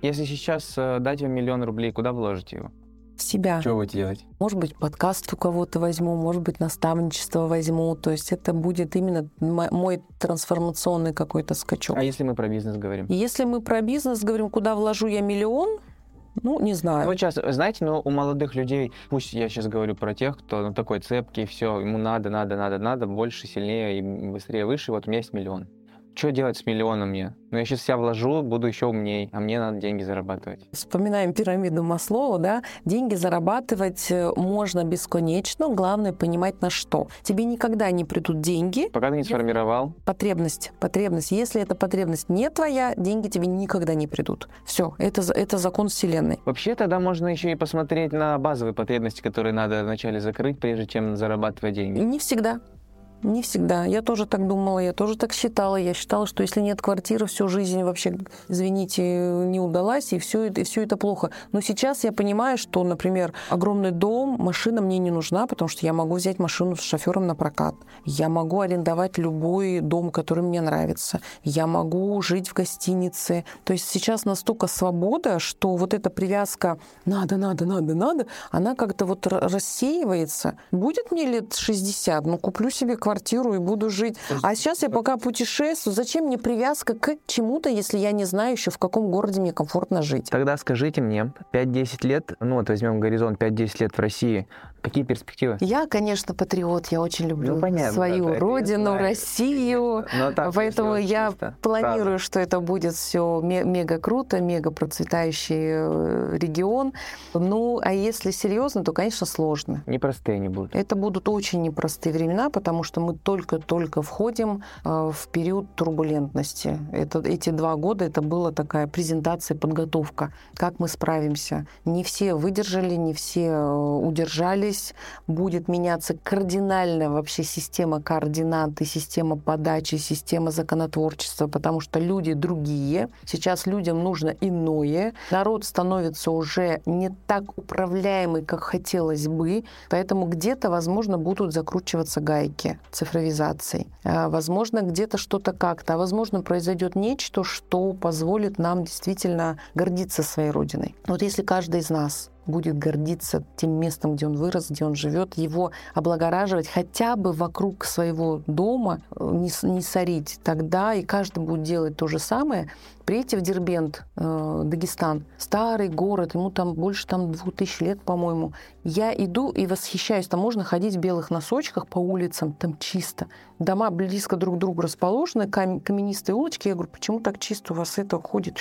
Если сейчас э, дать вам миллион рублей, куда вложите его? в себя. Что будете делать? Может быть, подкаст у кого-то возьму, может быть, наставничество возьму. То есть это будет именно мой трансформационный какой-то скачок. А если мы про бизнес говорим? Если мы про бизнес говорим, куда вложу я миллион, ну, не знаю. Вот сейчас, знаете, ну, у молодых людей, пусть я сейчас говорю про тех, кто ну, такой цепкий, все, ему надо, надо, надо, надо, больше, сильнее и быстрее, выше, вот у меня есть миллион что делать с миллионом мне? Ну, я сейчас себя вложу, буду еще умней, а мне надо деньги зарабатывать. Вспоминаем пирамиду Маслоу, да? Деньги зарабатывать э, можно бесконечно, главное понимать на что. Тебе никогда не придут деньги. Пока ты не сформировал. Потребность, потребность. Если эта потребность не твоя, деньги тебе никогда не придут. Все, это, это закон Вселенной. Вообще тогда можно еще и посмотреть на базовые потребности, которые надо вначале закрыть, прежде чем зарабатывать деньги. Не всегда. Не всегда. Я тоже так думала, я тоже так считала. Я считала, что если нет квартиры, всю жизнь вообще, извините, не удалась, и все и все это плохо. Но сейчас я понимаю, что, например, огромный дом, машина мне не нужна, потому что я могу взять машину с шофером на прокат. Я могу арендовать любой дом, который мне нравится. Я могу жить в гостинице. То есть сейчас настолько свобода, что вот эта привязка «надо, надо, надо, надо», она как-то вот рассеивается. Будет мне лет 60, ну, куплю себе квартиру квартиру и буду жить. А сейчас я пока путешествую. Зачем мне привязка к чему-то, если я не знаю еще, в каком городе мне комфортно жить? Тогда скажите мне, 5-10 лет, ну вот возьмем горизонт 5-10 лет в России, Какие перспективы? Я, конечно, патриот. Я очень люблю ну, понятно, свою да, родину, Россию. Но ну, Поэтому я чисто. планирую, Сразу. что это будет все мега круто, мега процветающий э, регион. Ну, а если серьезно, то, конечно, сложно. Непростые они будут. Это будут очень непростые времена, потому что мы только-только входим э, в период турбулентности. Это, эти два года это была такая презентация, подготовка. Как мы справимся. Не все выдержали, не все э, удержали здесь будет меняться кардинально вообще система координат и система подачи, система законотворчества, потому что люди другие. Сейчас людям нужно иное. Народ становится уже не так управляемый, как хотелось бы, поэтому где-то, возможно, будут закручиваться гайки цифровизации. А, возможно, где-то что-то как-то, а возможно, произойдет нечто, что позволит нам действительно гордиться своей родиной. Вот если каждый из нас будет гордиться тем местом, где он вырос, где он живет, его облагораживать хотя бы вокруг своего дома, э, не, не сорить. Тогда и каждый будет делать то же самое. Приедьте в Дербент, э, Дагестан, старый город, ему там больше там двух тысяч лет, по-моему. Я иду и восхищаюсь. Там можно ходить в белых носочках по улицам, там чисто. Дома близко друг к другу расположены, каменистые улочки. Я говорю, почему так чисто у вас это ходит?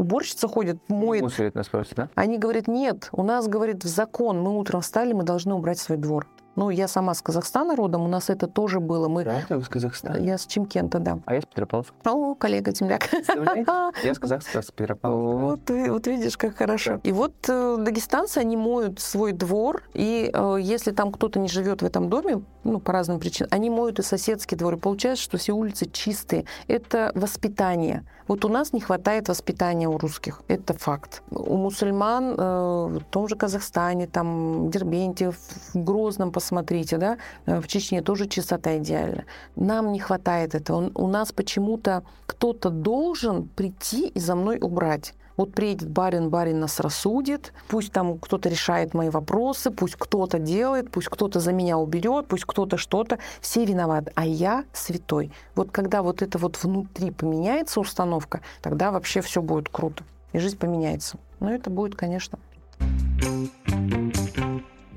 Уборщица ходит, моет. Мусорит нас просто, да? Они говорят, нет, у нас, говорит, в закон, мы утром встали, мы должны убрать свой двор. Ну, я сама с Казахстана родом, у нас это тоже было. Мы... Да, вы с Казахстана? Я с Чемкента, да. А я с Петропавловска. О, коллега-земляк. Я с Казахстана, с Петропавловска. Вот, вот видишь, как хорошо. И вот э, дагестанцы, они моют свой двор, и э, если там кто-то не живет в этом доме, ну, по разным причинам, они моют и соседский двор. И получается, что все улицы чистые. Это воспитание. Вот у нас не хватает воспитания у русских. Это факт. У мусульман э, в том же Казахстане, там, Дербенте, в Грозном, посмотрите, да, э, в Чечне тоже чистота идеальна. Нам не хватает этого. У нас почему-то кто-то должен прийти и за мной убрать. Вот приедет барин, барин нас рассудит, пусть там кто-то решает мои вопросы, пусть кто-то делает, пусть кто-то за меня уберет, пусть кто-то что-то. Все виноваты, а я святой. Вот когда вот это вот внутри поменяется установка, тогда вообще все будет круто. И жизнь поменяется. Но это будет, конечно.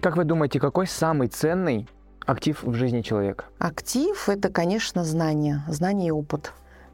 Как вы думаете, какой самый ценный актив в жизни человека? Актив — это, конечно, знание, знание и опыт.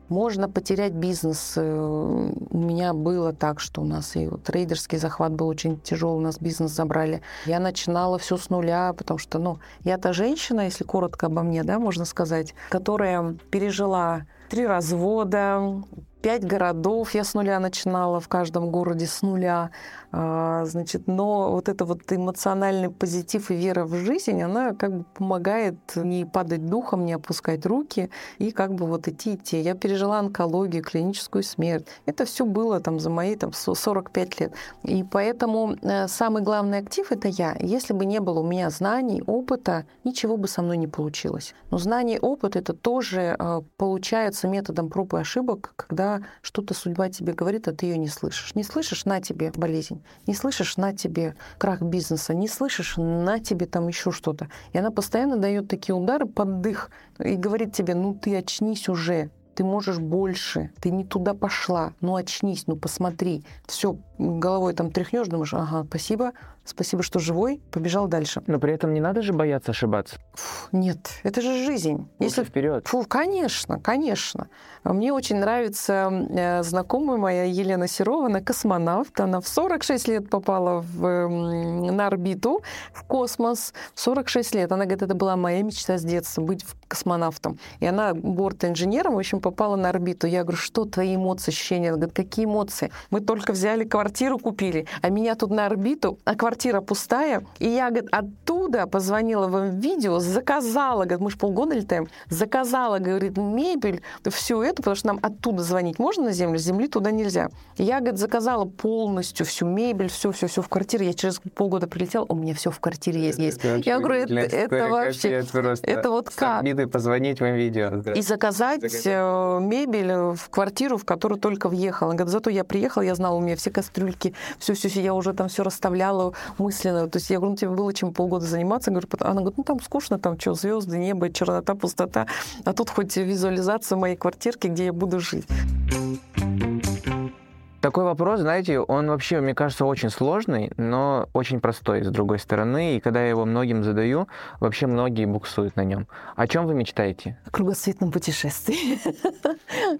Можно потерять бизнес. Э, у меня было так, что у нас и трейдерский захват был очень тяжелый, у нас бизнес забрали. Я начинала все с нуля, потому что, ну, я та женщина, если коротко обо мне, да, можно сказать, которая пережила три развода, пять городов я с нуля начинала, в каждом городе с нуля. А, значит, но вот это вот эмоциональный позитив и вера в жизнь, она как бы помогает не падать духом, не опускать руки и как бы вот идти, идти. Я пережила онкологию, клиническую смерть. Это все было там за мои там 45 лет. И поэтому э, самый главный актив — это я. Если бы не было у меня знаний, опыта, ничего бы со мной не получилось. Но знание и опыт — это тоже э, получается методом проб и ошибок, когда что-то судьба тебе говорит, а ты ее не слышишь. Не слышишь — на тебе болезнь не слышишь, на тебе крах бизнеса, не слышишь, на тебе там еще что-то. И она постоянно дает такие удары под дых и говорит тебе, ну ты очнись уже, ты можешь больше, ты не туда пошла, ну очнись, ну посмотри. Все, головой там тряхнешь, думаешь, ага, спасибо, спасибо, что живой, побежал дальше. Но при этом не надо же бояться ошибаться. Фу, нет, это же жизнь. Если вперед. Фу, конечно, конечно. Мне очень нравится э, знакомая моя Елена Серова, она космонавт. Она в 46 лет попала в, э, на орбиту, в космос. 46 лет. Она говорит, это была моя мечта с детства, быть космонавтом. И она борт-инженером, в общем, попала на орбиту. Я говорю, что твои эмоции, ощущения? Она говорит, какие эмоции? Мы только взяли квартиру, купили, а меня тут на орбиту, а квартира пустая. И я, говорит, оттуда позвонила вам видео, заказала, говорит, мы же полгода летаем, заказала, говорит, мебель, все это, потому что нам оттуда звонить можно на землю, с земли туда нельзя. Я, говорит, заказала полностью всю мебель, все, все, все в квартире. Я через полгода прилетела, у меня все в квартире есть. есть. Я говорю, это, это вообще, это вот как? позвонить вам видео. И заказать, заказать э, мебель в квартиру, в которую только въехала. Говорит, зато я приехала, я знала, у меня все кастрюльки, все, все, все, я уже там все расставляла мысленно. То есть я говорю, ну тебе было чем полгода заниматься. Говорю, она говорит, ну там скучно, там что, звезды, небо, чернота, пустота. А тут хоть визуализация моей квартирки, где я буду жить. Такой вопрос, знаете, он вообще, мне кажется, очень сложный, но очень простой, с другой стороны. И когда я его многим задаю, вообще многие буксуют на нем. О чем вы мечтаете? О кругосветном путешествии.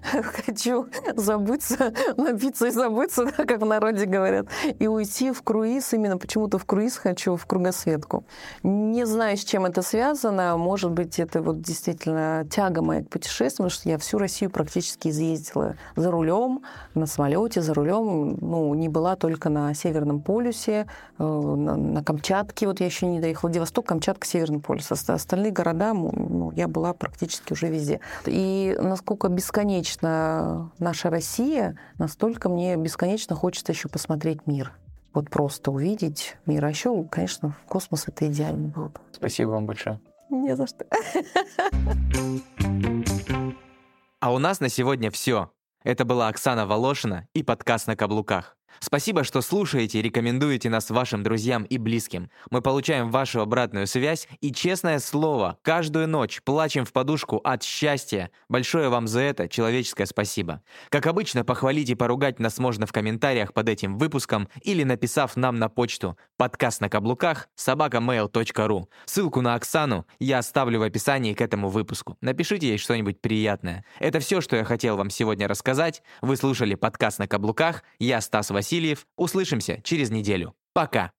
Хочу забыться, напиться и забыться, как в народе говорят, и уйти в круиз. Именно почему-то в круиз хочу, в кругосветку. Не знаю, с чем это связано. Может быть, это вот действительно тяга моя к путешествиям, потому что я всю Россию практически изъездила за рулем, на самолете, за рулем, ну, не была только на Северном полюсе, э, на, на Камчатке, вот я еще не доехала, Владивосток, Камчатка, Северный полюс. Остальные города, ну, я была практически уже везде. И насколько бесконечна наша Россия, настолько мне бесконечно хочется еще посмотреть мир. Вот просто увидеть мир. А еще, конечно, космос это идеально было бы. Спасибо вам большое. Не за что. А у нас на сегодня все. Это была Оксана Волошина и подкаст «На каблуках». Спасибо, что слушаете и рекомендуете нас вашим друзьям и близким. Мы получаем вашу обратную связь и, честное слово, каждую ночь плачем в подушку от счастья. Большое вам за это человеческое спасибо. Как обычно, похвалить и поругать нас можно в комментариях под этим выпуском или написав нам на почту подкаст на каблуках собакамейл.ру. Ссылку на Оксану я оставлю в описании к этому выпуску. Напишите ей что-нибудь приятное. Это все, что я хотел вам сегодня рассказать. Вы слушали подкаст на каблуках. Я Стас Васильев. Услышимся через неделю. Пока!